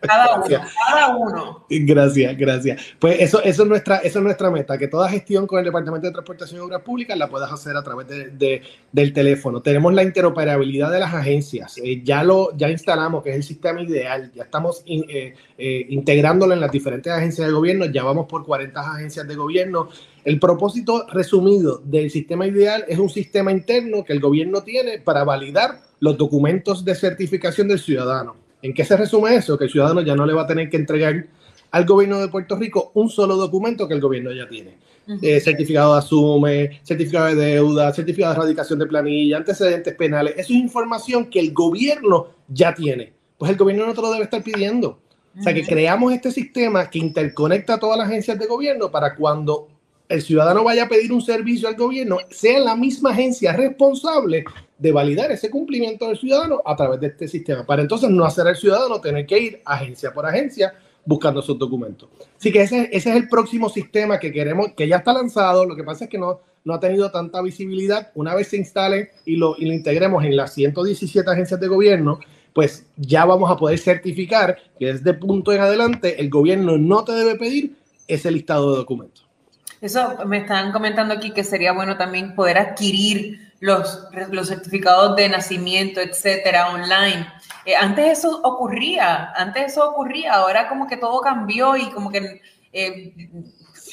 Cada uno, cada uno. Gracias, gracias. Pues eso, eso, es nuestra, eso es nuestra meta, que toda gestión con el Departamento de Transportación y Obras Públicas la puedas hacer a través de, del teléfono. Tenemos la interoperabilidad de las agencias. Eh, ya lo ya instalamos, que es el sistema ideal. Ya estamos eh, eh, integrándolo en las diferentes agencias de gobierno. Ya vamos por 40 agencias de gobierno el propósito resumido del sistema ideal es un sistema interno que el gobierno tiene para validar los documentos de certificación del ciudadano. ¿En qué se resume eso? Que el ciudadano ya no le va a tener que entregar al gobierno de Puerto Rico un solo documento que el gobierno ya tiene. Eh, certificado de asume, certificado de deuda, certificado de erradicación de planilla, antecedentes penales. Eso es información que el gobierno ya tiene. Pues el gobierno no te lo debe estar pidiendo. O sea que creamos este sistema que interconecta a todas las agencias de gobierno para cuando el ciudadano vaya a pedir un servicio al gobierno, sea la misma agencia responsable de validar ese cumplimiento del ciudadano a través de este sistema, para entonces no hacer al ciudadano tener que ir agencia por agencia buscando esos documentos. Así que ese, ese es el próximo sistema que queremos, que ya está lanzado, lo que pasa es que no, no ha tenido tanta visibilidad. Una vez se instale y lo, y lo integremos en las 117 agencias de gobierno, pues ya vamos a poder certificar que desde punto en adelante el gobierno no te debe pedir ese listado de documentos. Eso me están comentando aquí que sería bueno también poder adquirir los, los certificados de nacimiento, etcétera, online. Eh, antes eso ocurría, antes eso ocurría, ahora como que todo cambió y como que... Eh,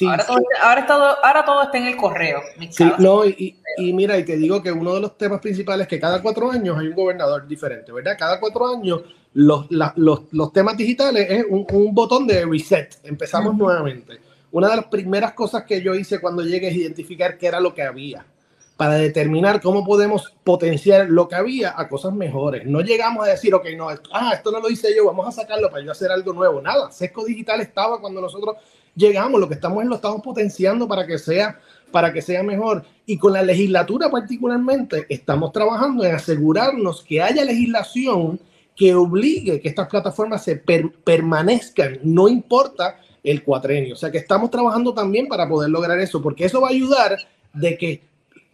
ahora, todo, ahora, todo, ahora, todo, está en el correo. Sí, no, y, y, mira, y te digo que uno de los temas principales es que cada cuatro años hay un gobernador diferente, ¿verdad? Cada cuatro años los, los, los temas digitales es un, un, botón de reset. Empezamos nuevamente. Una de las primeras cosas que yo hice cuando llegué es identificar qué era lo que había para determinar cómo podemos potenciar lo que había a cosas mejores. No llegamos a decir, ok, no, ah, esto no lo hice yo, vamos a sacarlo para yo hacer algo nuevo. Nada, Sesco Digital estaba cuando nosotros llegamos, lo que estamos es lo estamos potenciando para que sea para que sea mejor. Y con la legislatura particularmente, estamos trabajando en asegurarnos que haya legislación que obligue que estas plataformas se permanezcan, no importa el cuatrenio. O sea que estamos trabajando también para poder lograr eso, porque eso va a ayudar de que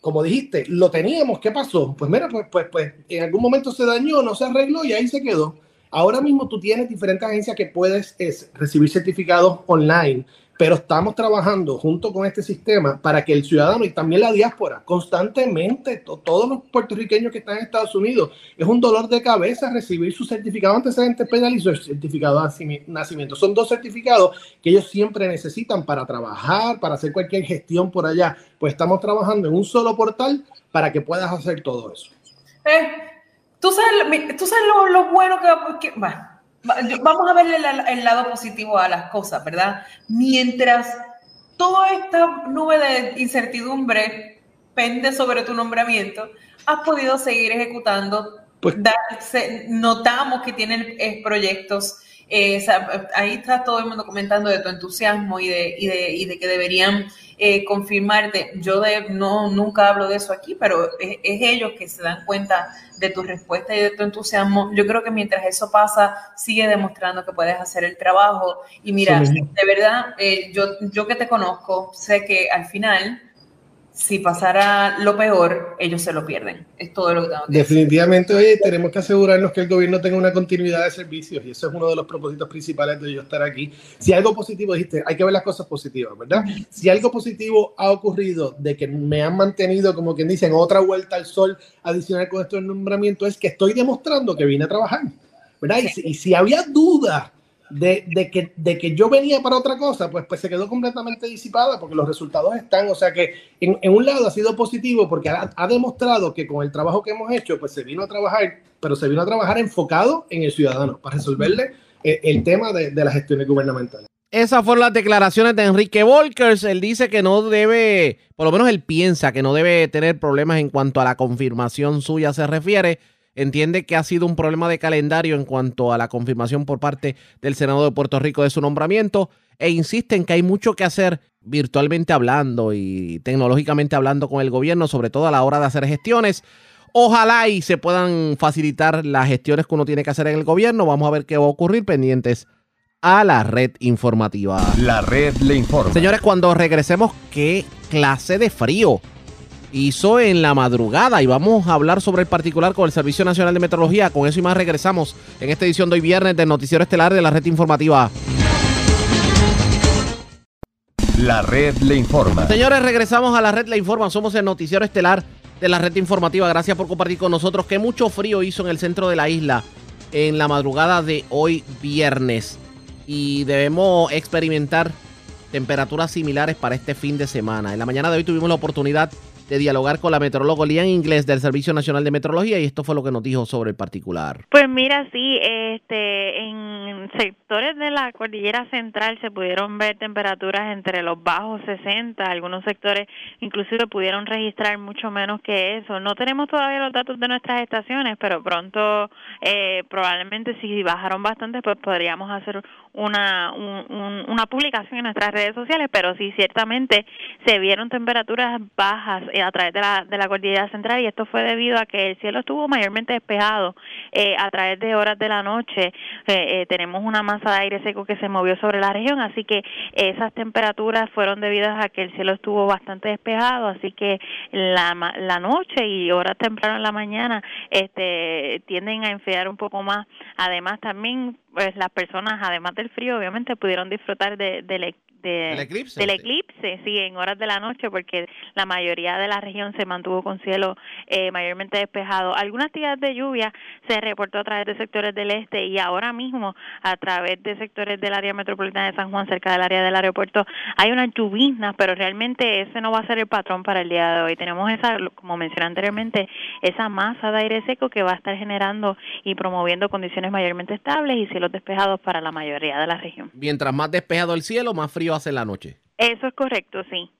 como dijiste, lo teníamos, ¿qué pasó? Pues mira, pues, pues, pues en algún momento se dañó, no se arregló y ahí se quedó. Ahora mismo tú tienes diferentes agencias que puedes recibir certificados online pero estamos trabajando junto con este sistema para que el ciudadano y también la diáspora, constantemente, todos los puertorriqueños que están en Estados Unidos, es un dolor de cabeza recibir su certificado antecedente penal y su certificado de nacimiento. Son dos certificados que ellos siempre necesitan para trabajar, para hacer cualquier gestión por allá. Pues estamos trabajando en un solo portal para que puedas hacer todo eso. Eh, tú sabes, tú sabes lo, bueno que, que vamos a verle el, lado positivo a las cosas, ¿verdad? Mientras toda esta nube de incertidumbre pende sobre tu nombramiento, has podido seguir ejecutando. Pues, notamos que tienen eh, proyectos. Eh, ahí está todo el mundo comentando de tu entusiasmo y de, y de, y de que deberían eh, confirmarte. Yo de, no, nunca hablo de eso aquí, pero es, ellos que se dan cuenta de tu respuesta y de tu entusiasmo. Yo creo que mientras eso pasa, sigue demostrando que puedes hacer el trabajo. Y mira, de verdad, eh, yo, yo que te conozco, sé que al final si pasara lo peor, ellos se lo pierden. Es todo lo que tengo que Definitivamente, oye, tenemos que asegurarnos que el gobierno tenga una continuidad de servicios y eso es uno de los propósitos principales de yo estar aquí. Si algo positivo, dijiste, hay que ver las cosas positivas, ¿verdad? Si algo positivo ha ocurrido de que me han mantenido, como quien dicen, otra vuelta al sol adicional con estos nombramientos, es que estoy demostrando que vine a trabajar, ¿verdad? Y, si, y si había dudas de, que, de que yo venía para otra cosa, pues, pues se quedó completamente disipada porque los resultados están, o sea que en, un lado ha sido positivo porque ha, demostrado que con el trabajo que hemos hecho, pues se vino a trabajar, pero se vino a trabajar enfocado en el ciudadano para resolverle el, el tema de, de las gestiones gubernamentales. Esas fueron las declaraciones de Enrique Volkers. Él dice que no debe, por lo menos él piensa que no debe tener problemas en cuanto a la confirmación suya se refiere entiende que ha sido un problema de calendario en cuanto a la confirmación por parte del Senado de Puerto Rico de su nombramiento e insiste en que hay mucho que hacer virtualmente hablando y tecnológicamente hablando con el gobierno, sobre todo a la hora de hacer gestiones. Ojalá y se puedan facilitar las gestiones que uno tiene que hacer en el gobierno. Vamos a ver qué va a ocurrir pendientes a la red informativa. La red le informa. Señores, cuando regresemos, ¿qué clase de frío? Hizo en la madrugada y vamos a hablar sobre el particular con el Servicio Nacional de Meteorología. Con eso y más regresamos en esta edición de hoy viernes del Noticiero Estelar de la Red Informativa. La red le informa. Señores, regresamos a la red le informa. Somos el Noticiero Estelar de la Red Informativa. Gracias por compartir con nosotros. Que mucho frío hizo en el centro de la isla en la madrugada de hoy viernes. Y debemos experimentar temperaturas similares para este fin de semana. En la mañana de hoy tuvimos la oportunidad de dialogar con la meteoróloga Lian Inglés del Servicio Nacional de Meteorología y esto fue lo que nos dijo sobre el particular. Pues mira, sí, este, en sectores de la cordillera central se pudieron ver temperaturas entre los bajos 60, algunos sectores inclusive pudieron registrar mucho menos que eso. No tenemos todavía los datos de nuestras estaciones, pero pronto eh, probablemente si bajaron bastante, pues podríamos hacer una, una publicación en nuestras redes sociales, pero sí ciertamente se vieron temperaturas bajas eh, a través de la, de la cordillera central y esto fue debido a que el cielo estuvo mayormente despejado eh, a través de horas de la noche. Eh, tenemos una masa de aire seco que se movió sobre la región, así que esas temperaturas fueron debidas a que el cielo estuvo bastante despejado, así que la, la noche y horas temprano en la mañana este, tienden a enfriar un poco más. Además, también pues las personas, además del frío, obviamente pudieron disfrutar de, de, del eclipse, sí, en horas de la noche, porque la mayoría de la región se mantuvo con cielo eh, mayormente despejado. Algunas actividad de lluvia se reportó a través de sectores del este y ahora mismo a través de sectores del área metropolitana de San Juan, cerca del área del aeropuerto, hay una lluvia, pero realmente ese no va a ser el patrón para el día de hoy. Tenemos esa, como mencioné anteriormente, esa masa de aire seco que va a estar generando y promoviendo condiciones mayormente estables y cielos despejados para la mayoría de la región. Mientras más despejado el cielo, más frío hace la noche. Eso es correcto, sí.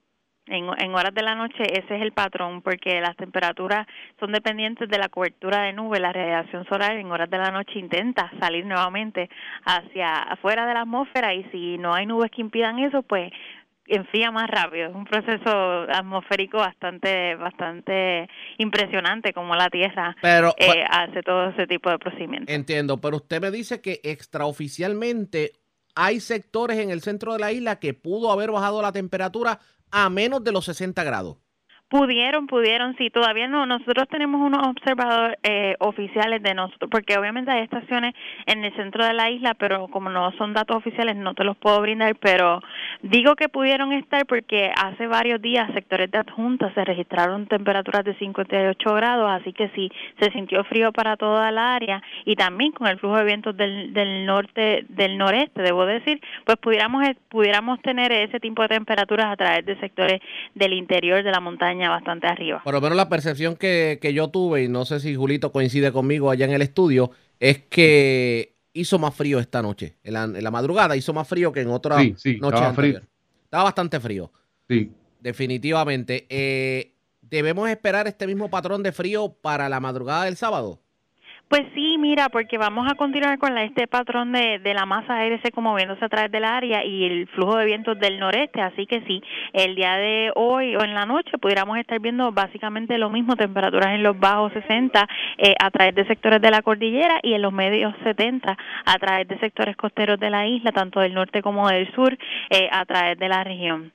En, en, horas de la noche ese es el patrón porque las temperaturas son dependientes de la cobertura de nube, la radiación solar en horas de la noche intenta salir nuevamente hacia afuera de la atmósfera y si no hay nubes que impidan eso, pues enfría más rápido. Es un proceso atmosférico bastante bastante impresionante como la Tierra pero, eh, hace todo ese tipo de procedimientos. Entiendo, pero usted me dice que extraoficialmente hay sectores en el centro de la isla que pudo haber bajado la temperatura a menos de los 60 grados. Pudieron, pudieron, sí, todavía no. Nosotros tenemos unos observadores eh, oficiales de nosotros, porque obviamente hay estaciones en el centro de la isla, pero como no son datos oficiales no te los puedo brindar, pero digo que pudieron estar porque hace varios días sectores de adjunta se registraron temperaturas de 58 grados, así que sí, se sintió frío para toda la área y también con el flujo de vientos del, del norte, del noreste, debo decir, pues pudiéramos, pudiéramos tener ese tipo de temperaturas a través de sectores del interior de la montaña bastante arriba. Por lo menos la percepción que, que yo tuve, y no sé si Julito coincide conmigo allá en el estudio, es que hizo más frío esta noche. En la, en la madrugada hizo más frío que en otra sí, sí, noche estaba anterior. frío. Estaba bastante frío. Sí. Definitivamente. Eh, ¿Debemos esperar este mismo patrón de frío para la madrugada del sábado? Pues sí, mira, porque vamos a continuar con la, este patrón de, la masa aire seco moviéndose a través del área y el flujo de vientos del noreste, así que sí, el día de hoy o en la noche pudiéramos estar viendo básicamente lo mismo, temperaturas en los bajos 60 eh, a través de sectores de la cordillera y en los medios 70 a través de sectores costeros de la isla, tanto del norte como del sur, eh, a través de la región.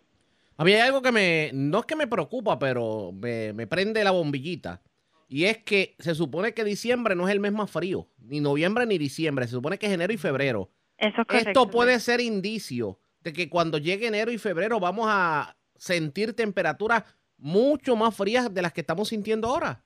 A mí hay algo que me, no es que me preocupa, pero me prende la bombillita. Y es que se supone que diciembre no es el mes más frío, ni noviembre ni diciembre, se supone que es enero y febrero. Eso es correcto, Esto puede ser indicio de que cuando llegue enero y febrero vamos a sentir temperaturas mucho más frías de las que estamos sintiendo ahora.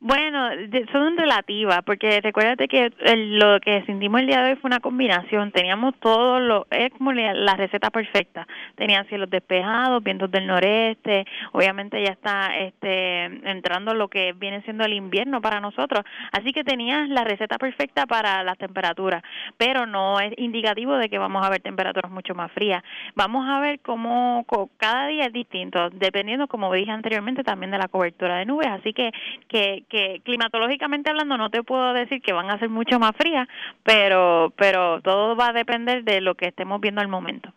Bueno, son relativas, porque recuérdate que lo que sentimos el día de hoy fue una combinación. Teníamos todo lo, es como la, receta perfecta. Tenían cielos despejados, vientos del noreste, obviamente ya está este, entrando lo que viene siendo el invierno para nosotros. Así que tenías la receta perfecta para las temperaturas, pero no es indicativo de que vamos a ver temperaturas mucho más frías. Vamos a ver cómo cada día es distinto, dependiendo, como dije anteriormente, también de la cobertura de nubes. Así que, que, que climatológicamente hablando no te puedo decir que van a ser mucho más frías, pero, pero todo va a depender de lo que estemos viendo al momento.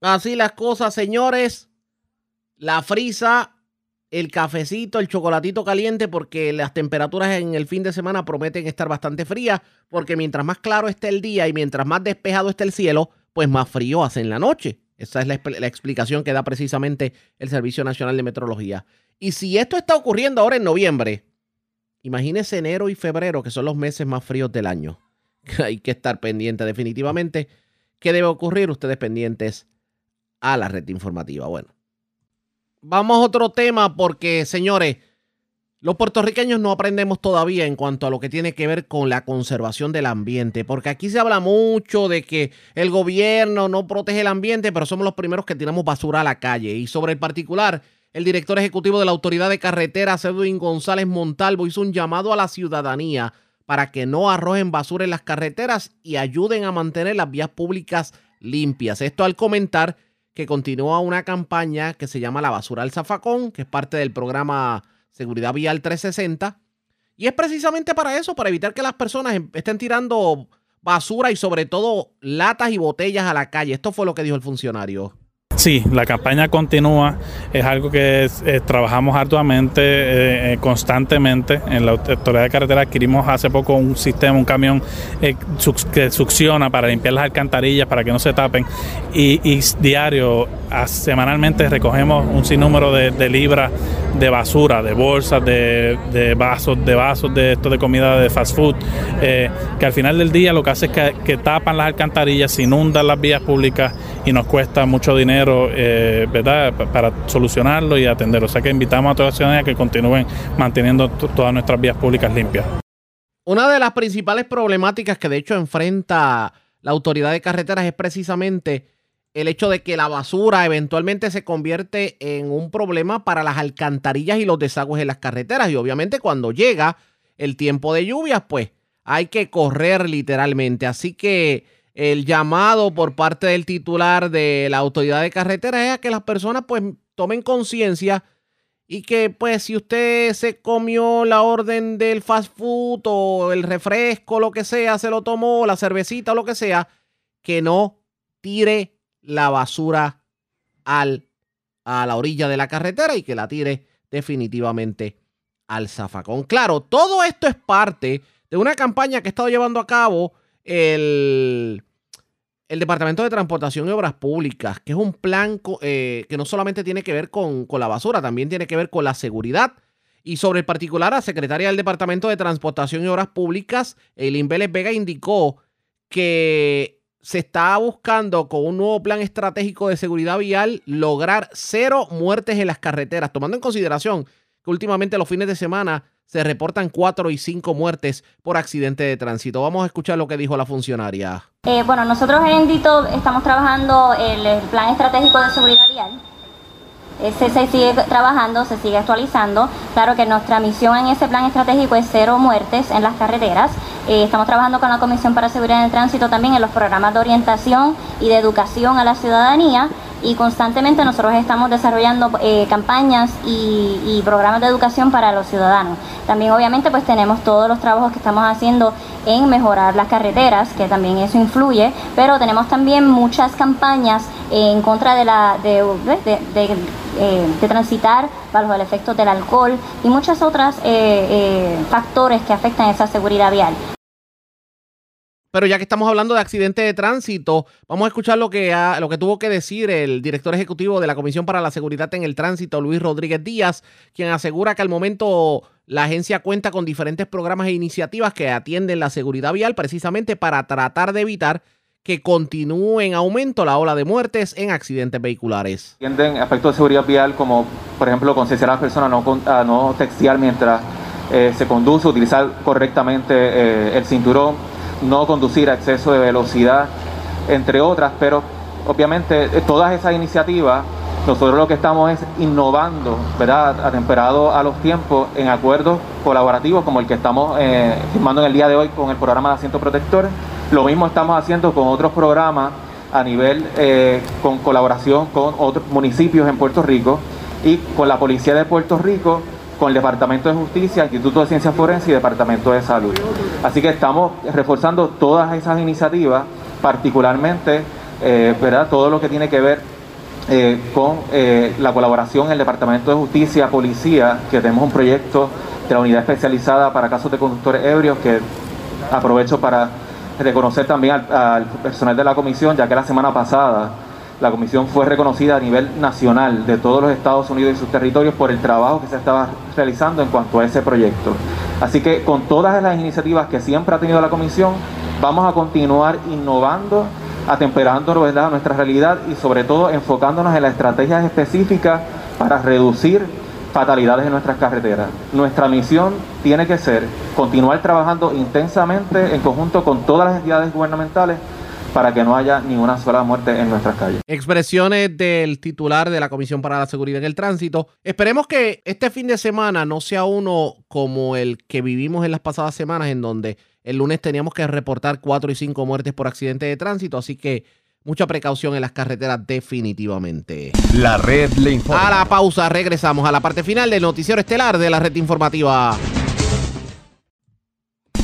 Así las cosas, señores. La frisa, el cafecito, el chocolatito caliente, porque las temperaturas en el fin de semana prometen estar bastante frías, porque mientras más claro esté el día y mientras más despejado esté el cielo, pues más frío hace en la noche. Esa es la, la explicación que da precisamente el Servicio Nacional de Meteorología. Y si esto está ocurriendo ahora en noviembre, imagínese enero y febrero, que son los meses más fríos del año. Hay que estar pendiente definitivamente. ¿Qué debe ocurrir? Ustedes pendientes a la red informativa. Bueno, vamos a otro tema porque, señores, los puertorriqueños no aprendemos todavía en cuanto a lo que tiene que ver con la conservación del ambiente, porque aquí se habla mucho de que el gobierno no protege el ambiente, pero somos los primeros que tiramos basura a la calle. Y sobre el particular, el director ejecutivo de la Autoridad de Carreteras, Edwin González Montalvo, hizo un llamado a la ciudadanía para que no arrojen basura en las carreteras y ayuden a mantener las vías públicas limpias. Esto al comentar que continúa una campaña que se llama La Basura al Zafacón, que es parte del programa Seguridad Vial 360. Y es precisamente para eso, para evitar que las personas em- estén tirando basura y sobre todo latas y botellas a la calle. Esto fue lo que dijo el funcionario. Sí, la campaña continúa, es algo que eh, trabajamos arduamente, eh, eh, constantemente. En la Autoridad de Carretera adquirimos hace poco un sistema, un camión que succiona para limpiar las alcantarillas, para que no se tapen. Y, diario semanalmente recogemos un sinnúmero de, libras de basura, de bolsas, de, vasos, de vasos de esto de comida de fast food, que al final del día lo que hace es que, tapan las alcantarillas, inundan las vías públicas y nos cuesta mucho dinero, eh, ¿verdad?, para solucionarlo y atenderlo. O sea que invitamos a toda la ciudadanía que continúen manteniendo todas nuestras vías públicas limpias. Una de las principales problemáticas que de hecho enfrenta la autoridad de carreteras es precisamente el hecho de que la basura eventualmente se convierte en un problema para las alcantarillas y los desagües en las carreteras. Y obviamente cuando llega el tiempo de lluvias, pues hay que correr literalmente. Así que el llamado por parte del titular de la autoridad de carreteras es a que las personas pues tomen conciencia y que pues si usted se comió la orden del fast food o el refresco, lo que sea, se lo tomó, la cervecita o lo que sea, que no tire la basura al, a la orilla de la carretera y que la tire definitivamente al zafacón. Claro, todo esto es parte de una campaña que ha estado llevando a cabo el, el Departamento de Transportación y Obras Públicas, que es un plan eh, que no solamente tiene que ver con, con, la basura, también tiene que ver con la seguridad. Y sobre el particular, la secretaria del Departamento de Transportación y Obras Públicas, Eileen Vélez Vega, indicó que se está buscando con un nuevo plan estratégico de seguridad vial lograr cero muertes en las carreteras, tomando en consideración que últimamente los fines de semana se reportan cuatro y cinco muertes por accidente de tránsito. Vamos a escuchar lo que dijo la funcionaria. Eh, bueno, nosotros en Endito estamos trabajando el plan estratégico de seguridad vial ese se sigue trabajando, se sigue actualizando. Claro que nuestra misión en ese plan estratégico es cero muertes en las carreteras. Eh, estamos trabajando con la Comisión para Seguridad en el Tránsito también en los programas de orientación y de educación a la ciudadanía y constantemente nosotros estamos desarrollando eh, campañas y, programas de educación para los ciudadanos. También obviamente pues tenemos todos los trabajos que estamos haciendo en mejorar las carreteras, que también eso influye, pero tenemos también muchas campañas en contra de la de, eh, transitar bajo el efecto del alcohol y muchas otras eh, factores que afectan esa seguridad vial. Pero ya que estamos hablando de accidentes de tránsito, vamos a escuchar lo que, lo que tuvo que decir el director ejecutivo de la Comisión para la Seguridad en el Tránsito, Luis Rodríguez Díaz, quien asegura que al momento la agencia cuenta con diferentes programas e iniciativas que atienden la seguridad vial precisamente para tratar de evitar que continúe en aumento la ola de muertes en accidentes vehiculares. Atienden aspectos de seguridad vial como, por ejemplo, concienciar a las personas a no textear mientras eh, se conduce, utilizar correctamente eh, el cinturón no conducir a exceso de velocidad, entre otras, pero obviamente eh, todas esas iniciativas, nosotros lo que estamos es innovando, ¿verdad? Atemperado a los tiempos en acuerdos colaborativos como el que estamos eh, firmando en el día de hoy con el programa de asiento protector. Lo mismo estamos haciendo con otros programas a nivel, eh, con colaboración con otros municipios en Puerto Rico y con la Policía de Puerto Rico con el Departamento de Justicia, Instituto de Ciencias Forenses y Departamento de Salud. Así que estamos reforzando todas esas iniciativas, particularmente eh, ¿verdad? todo lo que tiene que ver eh, con eh, la colaboración en el Departamento de Justicia, Policía, que tenemos un proyecto de la unidad especializada para casos de conductores ebrios, que aprovecho para reconocer también al personal de la comisión, ya que la semana pasada la comisión fue reconocida a nivel nacional de todos los Estados Unidos y sus territorios por el trabajo que se estaba realizando en cuanto a ese proyecto. Así que con todas las iniciativas que siempre ha tenido la comisión, vamos a continuar innovando, atemperando ¿verdad? nuestra realidad y sobre todo enfocándonos en las estrategias específicas para reducir fatalidades en nuestras carreteras. Nuestra misión tiene que ser continuar trabajando intensamente en conjunto con todas las entidades gubernamentales para que no haya ninguna sola muerte en nuestras calles. Expresiones del titular de la Comisión para la Seguridad en el Tránsito. Esperemos que este fin de semana no sea uno como el que vivimos en las pasadas semanas, en donde el lunes teníamos que reportar cuatro y cinco muertes por accidente de tránsito, así que mucha precaución en las carreteras definitivamente. La red le informa. A la pausa regresamos a la parte final del noticiero estelar de la red informativa.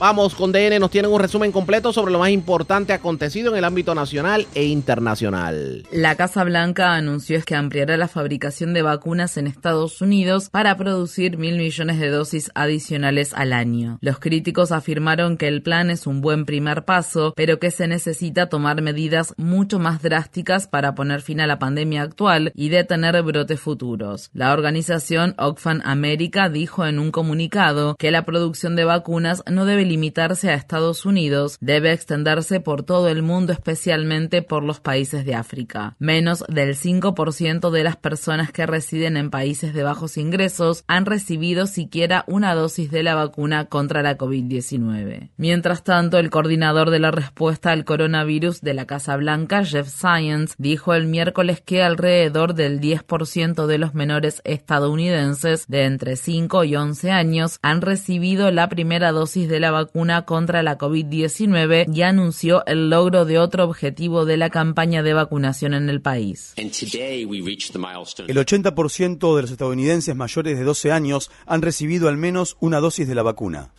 Vamos con DN, nos tienen un resumen completo sobre lo más importante acontecido en el ámbito nacional e internacional. La Casa Blanca anunció que ampliará la fabricación de vacunas en Estados Unidos para producir mil millones de dosis adicionales al año. Los críticos afirmaron que el plan es un buen primer paso, pero que se necesita tomar medidas mucho más drásticas para poner fin a la pandemia actual y detener brotes futuros. La organización Oxfam America dijo en un comunicado que la producción de vacunas no debe limitarse a Estados Unidos, debe extenderse por todo el mundo, especialmente por los países de África. Menos del 5% de las personas que residen en países de bajos ingresos han recibido siquiera una dosis de la vacuna contra la COVID-19. Mientras tanto, el coordinador de la respuesta al coronavirus de la Casa Blanca, Jeff Science, dijo el miércoles que alrededor del 10% de los menores estadounidenses de entre 5 y 11 años han recibido la primera dosis de la vacuna contra la COVID-19 y anunció el logro de otro objetivo de la campaña de vacunación en el país. El 80% de los estadounidenses mayores de 12 años han recibido al menos una dosis de la vacuna.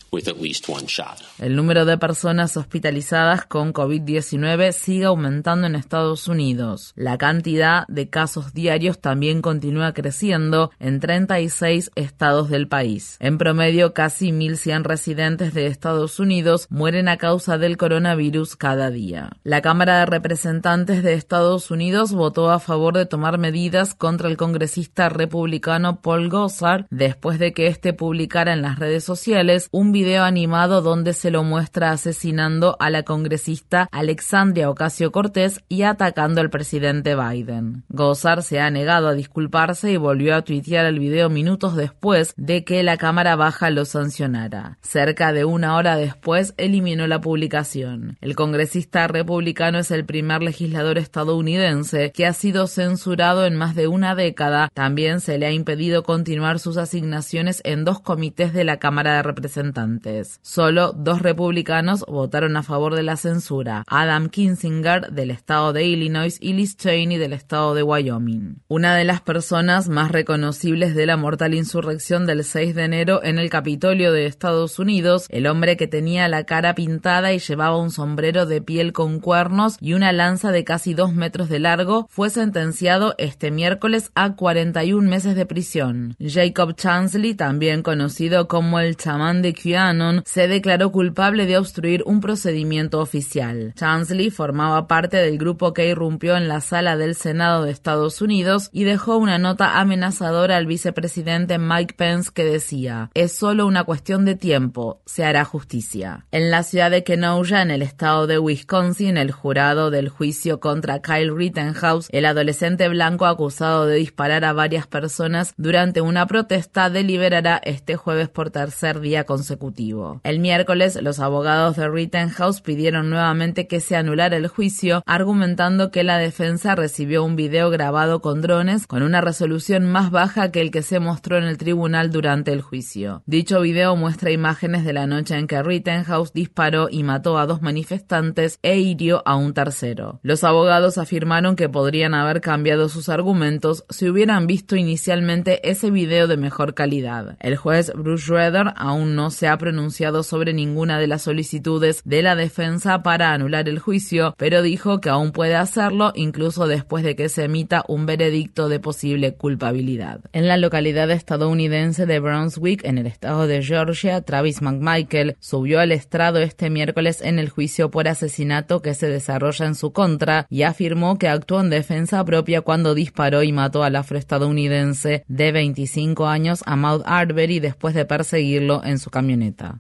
El número de personas hospitalizadas con COVID-19 sigue aumentando en Estados Unidos. La cantidad de casos diarios también continúa creciendo en 36 estados del país. En promedio, casi 1.100 residentes de Estados Unidos mueren a causa del coronavirus cada día. La Cámara de Representantes de Estados Unidos votó a favor de tomar medidas contra el congresista republicano Paul Gosar después de que éste publicara en las redes sociales un video animado donde se lo muestra asesinando a la congresista Alexandria Ocasio Cortés y atacando al presidente Biden. Gosar se ha negado a disculparse y volvió a tuitear el video minutos después de que la Cámara Baja lo sancionara. Cerca de una hora después eliminó la publicación. El congresista republicano es el primer legislador estadounidense que ha sido censurado en más de una década. También se le ha impedido continuar sus asignaciones en dos comités de la Cámara de Representantes. Solo dos republicanos votaron a favor de la censura, Adam Kinzinger del estado de Illinois y Liz Cheney del estado de Wyoming. Una de las personas más reconocibles de la mortal insurrección del 6 de enero en el Capitolio de Estados Unidos, el hombre que tenía la cara pintada y llevaba un sombrero de piel con cuernos y una lanza de casi dos metros de largo, fue sentenciado este miércoles a 41 meses de prisión. Jacob Chansley, también conocido como el chamán de QAnon, se declaró culpable de obstruir un procedimiento oficial. Chansley formaba parte del grupo que irrumpió en la sala del Senado de Estados Unidos y dejó una nota amenazadora al vicepresidente Mike Pence que decía, es solo una cuestión de tiempo, se hará justicia. En la ciudad de Kenosha, en el estado de Wisconsin, el jurado del juicio contra Kyle Rittenhouse, el adolescente blanco acusado de disparar a varias personas durante una protesta, deliberará este jueves por tercer día consecutivo. El miércoles, los abogados de Rittenhouse pidieron nuevamente que se anulara el juicio, argumentando que la defensa recibió un video grabado con drones con una resolución más baja que el que se mostró en el tribunal durante el juicio. Dicho video muestra imágenes de la noche que Rittenhouse disparó y mató a dos manifestantes e hirió a un tercero. Los abogados afirmaron que podrían haber cambiado sus argumentos si hubieran visto inicialmente ese video de mejor calidad. El juez Bruce Schroeder aún no se ha pronunciado sobre ninguna de las solicitudes de la defensa para anular el juicio, pero dijo que aún puede hacerlo incluso después de que se emita un veredicto de posible culpabilidad. En la localidad estadounidense de Brunswick, en el estado de Georgia, Travis McMichael subió al estrado este miércoles en el juicio por asesinato que se desarrolla en su contra y afirmó que actuó en defensa propia cuando disparó y mató al afroestadounidense de 25 años a Maud Arbery después de perseguirlo en su camioneta.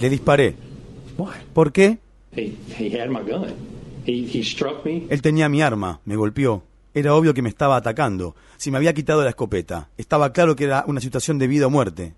Le disparé. ¿Por qué? Él tenía mi arma, me golpeó. Era obvio que me estaba atacando. Si me había quitado la escopeta, estaba claro que era una situación de vida o muerte.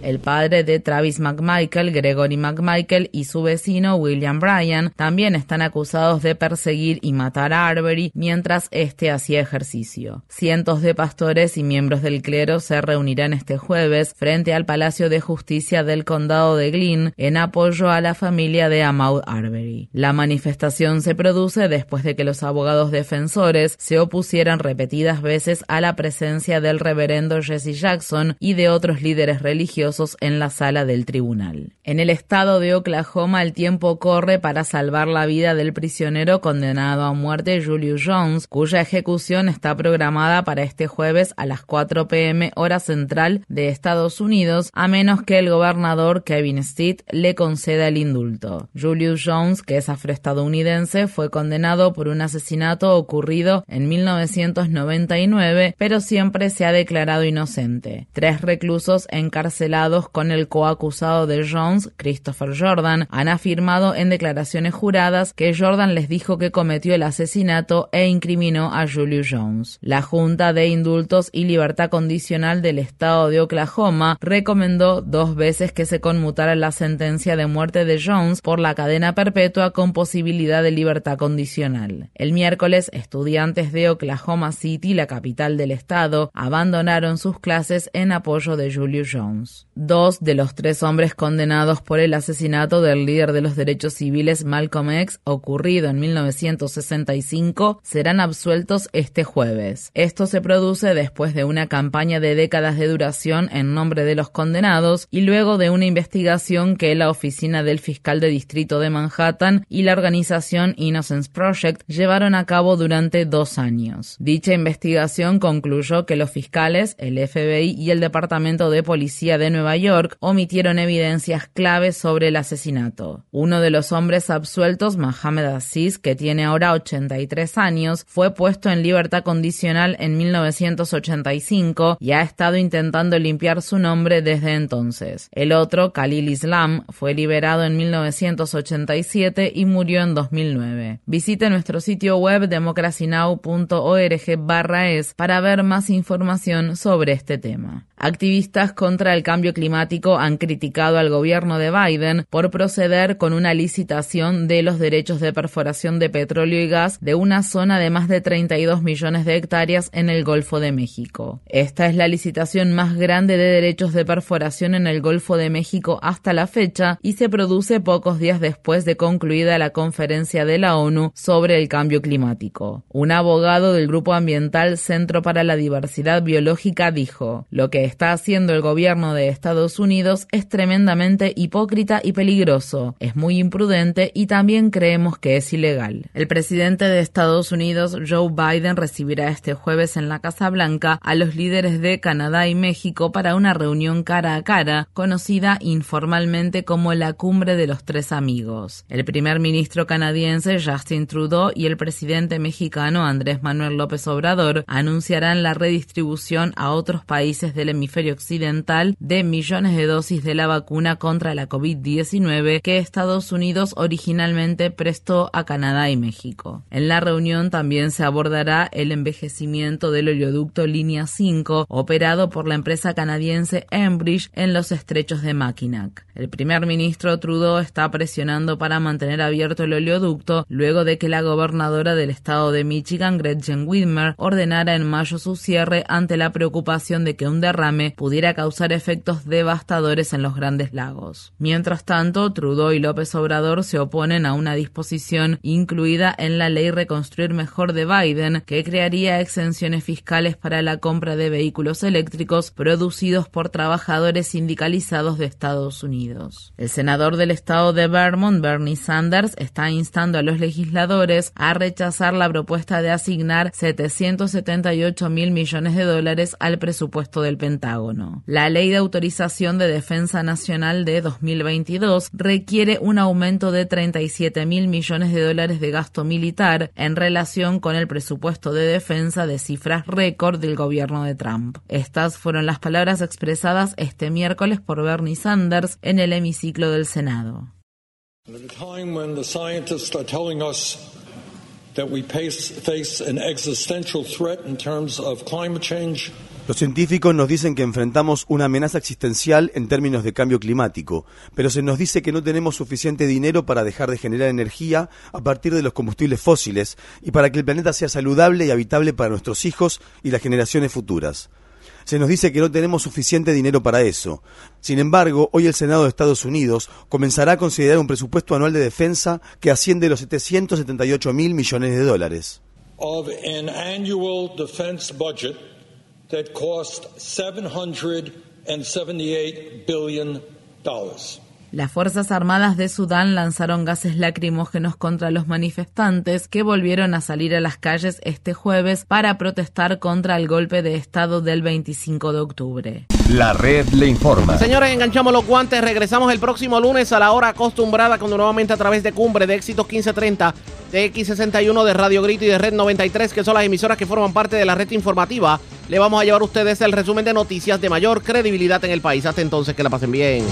El padre de Travis McMichael, Gregory McMichael, y su vecino William Bryan también están acusados de perseguir y matar a Arbery mientras éste hacía ejercicio. Cientos de pastores y miembros del clero se reunirán este jueves frente al Palacio de Justicia del Condado de Glynn en apoyo a la familia de Ahmaud Arbery. La manifestación se produce después de que los abogados abogados defensores se opusieron repetidas veces a la presencia del reverendo Jesse Jackson y de otros líderes religiosos en la sala del tribunal. En el estado de Oklahoma el tiempo corre para salvar la vida del prisionero condenado a muerte Julius Jones, cuya ejecución está programada para este jueves a las 4 pm hora central de Estados Unidos, a menos que el gobernador Kevin Stitt le conceda el indulto. Julius Jones, que es afroestadounidense, fue condenado por un asesinato ocurrido en 1999, pero siempre se ha declarado inocente. Tres reclusos encarcelados con el coacusado de Jones, Christopher Jordan, han afirmado en declaraciones juradas que Jordan les dijo que cometió el asesinato e incriminó a Julius Jones. La Junta de Indultos y Libertad Condicional del Estado de Oklahoma recomendó dos veces que se conmutara la sentencia de muerte de Jones por la cadena perpetua con posibilidad de libertad condicional. El miércoles, estudiantes de Oklahoma City, la capital del estado, abandonaron sus clases en apoyo de Julius Jones. Dos de los tres hombres condenados por el asesinato del líder de los derechos civiles Malcolm X, ocurrido en 1965, serán absueltos este jueves. Esto se produce después de una campaña de décadas de duración en nombre de los condenados y luego de una investigación que la oficina del fiscal de distrito de Manhattan y la organización Innocence Project llevaron a cabo durante dos años. Dicha investigación concluyó que los fiscales, el FBI y el Departamento de Policía de Nueva York omitieron evidencias claves sobre el asesinato. Uno de los hombres absueltos, Mohamed Aziz, que tiene ahora 83 años, fue puesto en libertad condicional en 1985 y ha estado intentando limpiar su nombre desde entonces. El otro, Khalil Islam, fue liberado en 1987 y murió en 2009. Visite nuestro sitio web democracynow.org/es para ver más información sobre este tema. Activistas contra el cambio climático han criticado al gobierno de Biden por proceder con una licitación de los derechos de perforación de petróleo y gas de una zona de más de 32 millones de hectáreas en el Golfo de México. Esta es la licitación más grande de derechos de perforación en el Golfo de México hasta la fecha y se produce pocos días después de concluida la conferencia de la ONU sobre el cambio climático. Un abogado del grupo ambiental Centro para la Diversidad Biológica dijo, lo que está haciendo el gobierno de Estados Unidos es tremendamente hipócrita y peligroso, es muy imprudente y también creemos que es ilegal. El presidente de Estados Unidos, Joe Biden, recibirá este jueves en la Casa Blanca a los líderes de Canadá y México para una reunión cara a cara, conocida informalmente como la Cumbre de los Tres Amigos. El primer ministro canadiense, Justin Trudeau, y el presidente mexicano, Andrés Manuel López Obrador, anunciarán la redistribución a otros países del hemisferio occidental de millones de dosis de la vacuna contra la COVID-19 que Estados Unidos originalmente prestó a Canadá y México. En la reunión también se abordará el envejecimiento del oleoducto Línea 5 operado por la empresa canadiense Enbridge en los estrechos de Mackinac. El primer ministro Trudeau está presionando para mantener abierto el oleoducto luego de que la gobernadora del estado de Michigan, Gretchen Whitmer, ordenara en mayo su cierre ante la preocupación de que un derrame pudiera causar efectos devastadores en los grandes lagos. Mientras tanto, Trudeau y López Obrador se oponen a una disposición incluida en la ley Reconstruir Mejor de Biden que crearía exenciones fiscales para la compra de vehículos eléctricos producidos por trabajadores sindicalizados de Estados Unidos. El senador del estado de Vermont, Bernie Sanders, está instando a los legisladores a rechazar la propuesta de asignar 778 mil millones de dólares al presupuesto del Pentágono. La ley de autorización de defensa nacional de 2022 requiere un aumento de 37 mil millones de dólares de gasto militar en relación con el presupuesto de defensa de cifras récord del gobierno de Trump. Estas fueron las palabras expresadas este miércoles por Bernie Sanders en el hemiciclo del Senado. That we face, face an existential threat in terms of climate change, Los científicos nos dicen que enfrentamos una amenaza existencial en términos de cambio climático, pero se nos dice que no tenemos suficiente dinero para dejar de generar energía a partir de los combustibles fósiles y para que el planeta sea saludable y habitable para nuestros hijos y las generaciones futuras. Se nos dice que no tenemos suficiente dinero para eso. Sin embargo, hoy el Senado de Estados Unidos comenzará a considerar un presupuesto anual de defensa que asciende a los 778 mil millones de dólares. That cost $778 billion. Las Fuerzas Armadas de Sudán lanzaron gases lacrimógenos contra los manifestantes que volvieron a salir a las calles este jueves para protestar contra el golpe de Estado del 25 de octubre. La red le informa. Señores, enganchamos los guantes. Regresamos el próximo lunes a la hora acostumbrada, cuando nuevamente a través de Cumbre de Éxitos 1530, de X61, de Radio Grito y de Red 93, que son las emisoras que forman parte de la red informativa, le vamos a llevar a ustedes el resumen de noticias de mayor credibilidad en el país. Hasta entonces, que la pasen bien.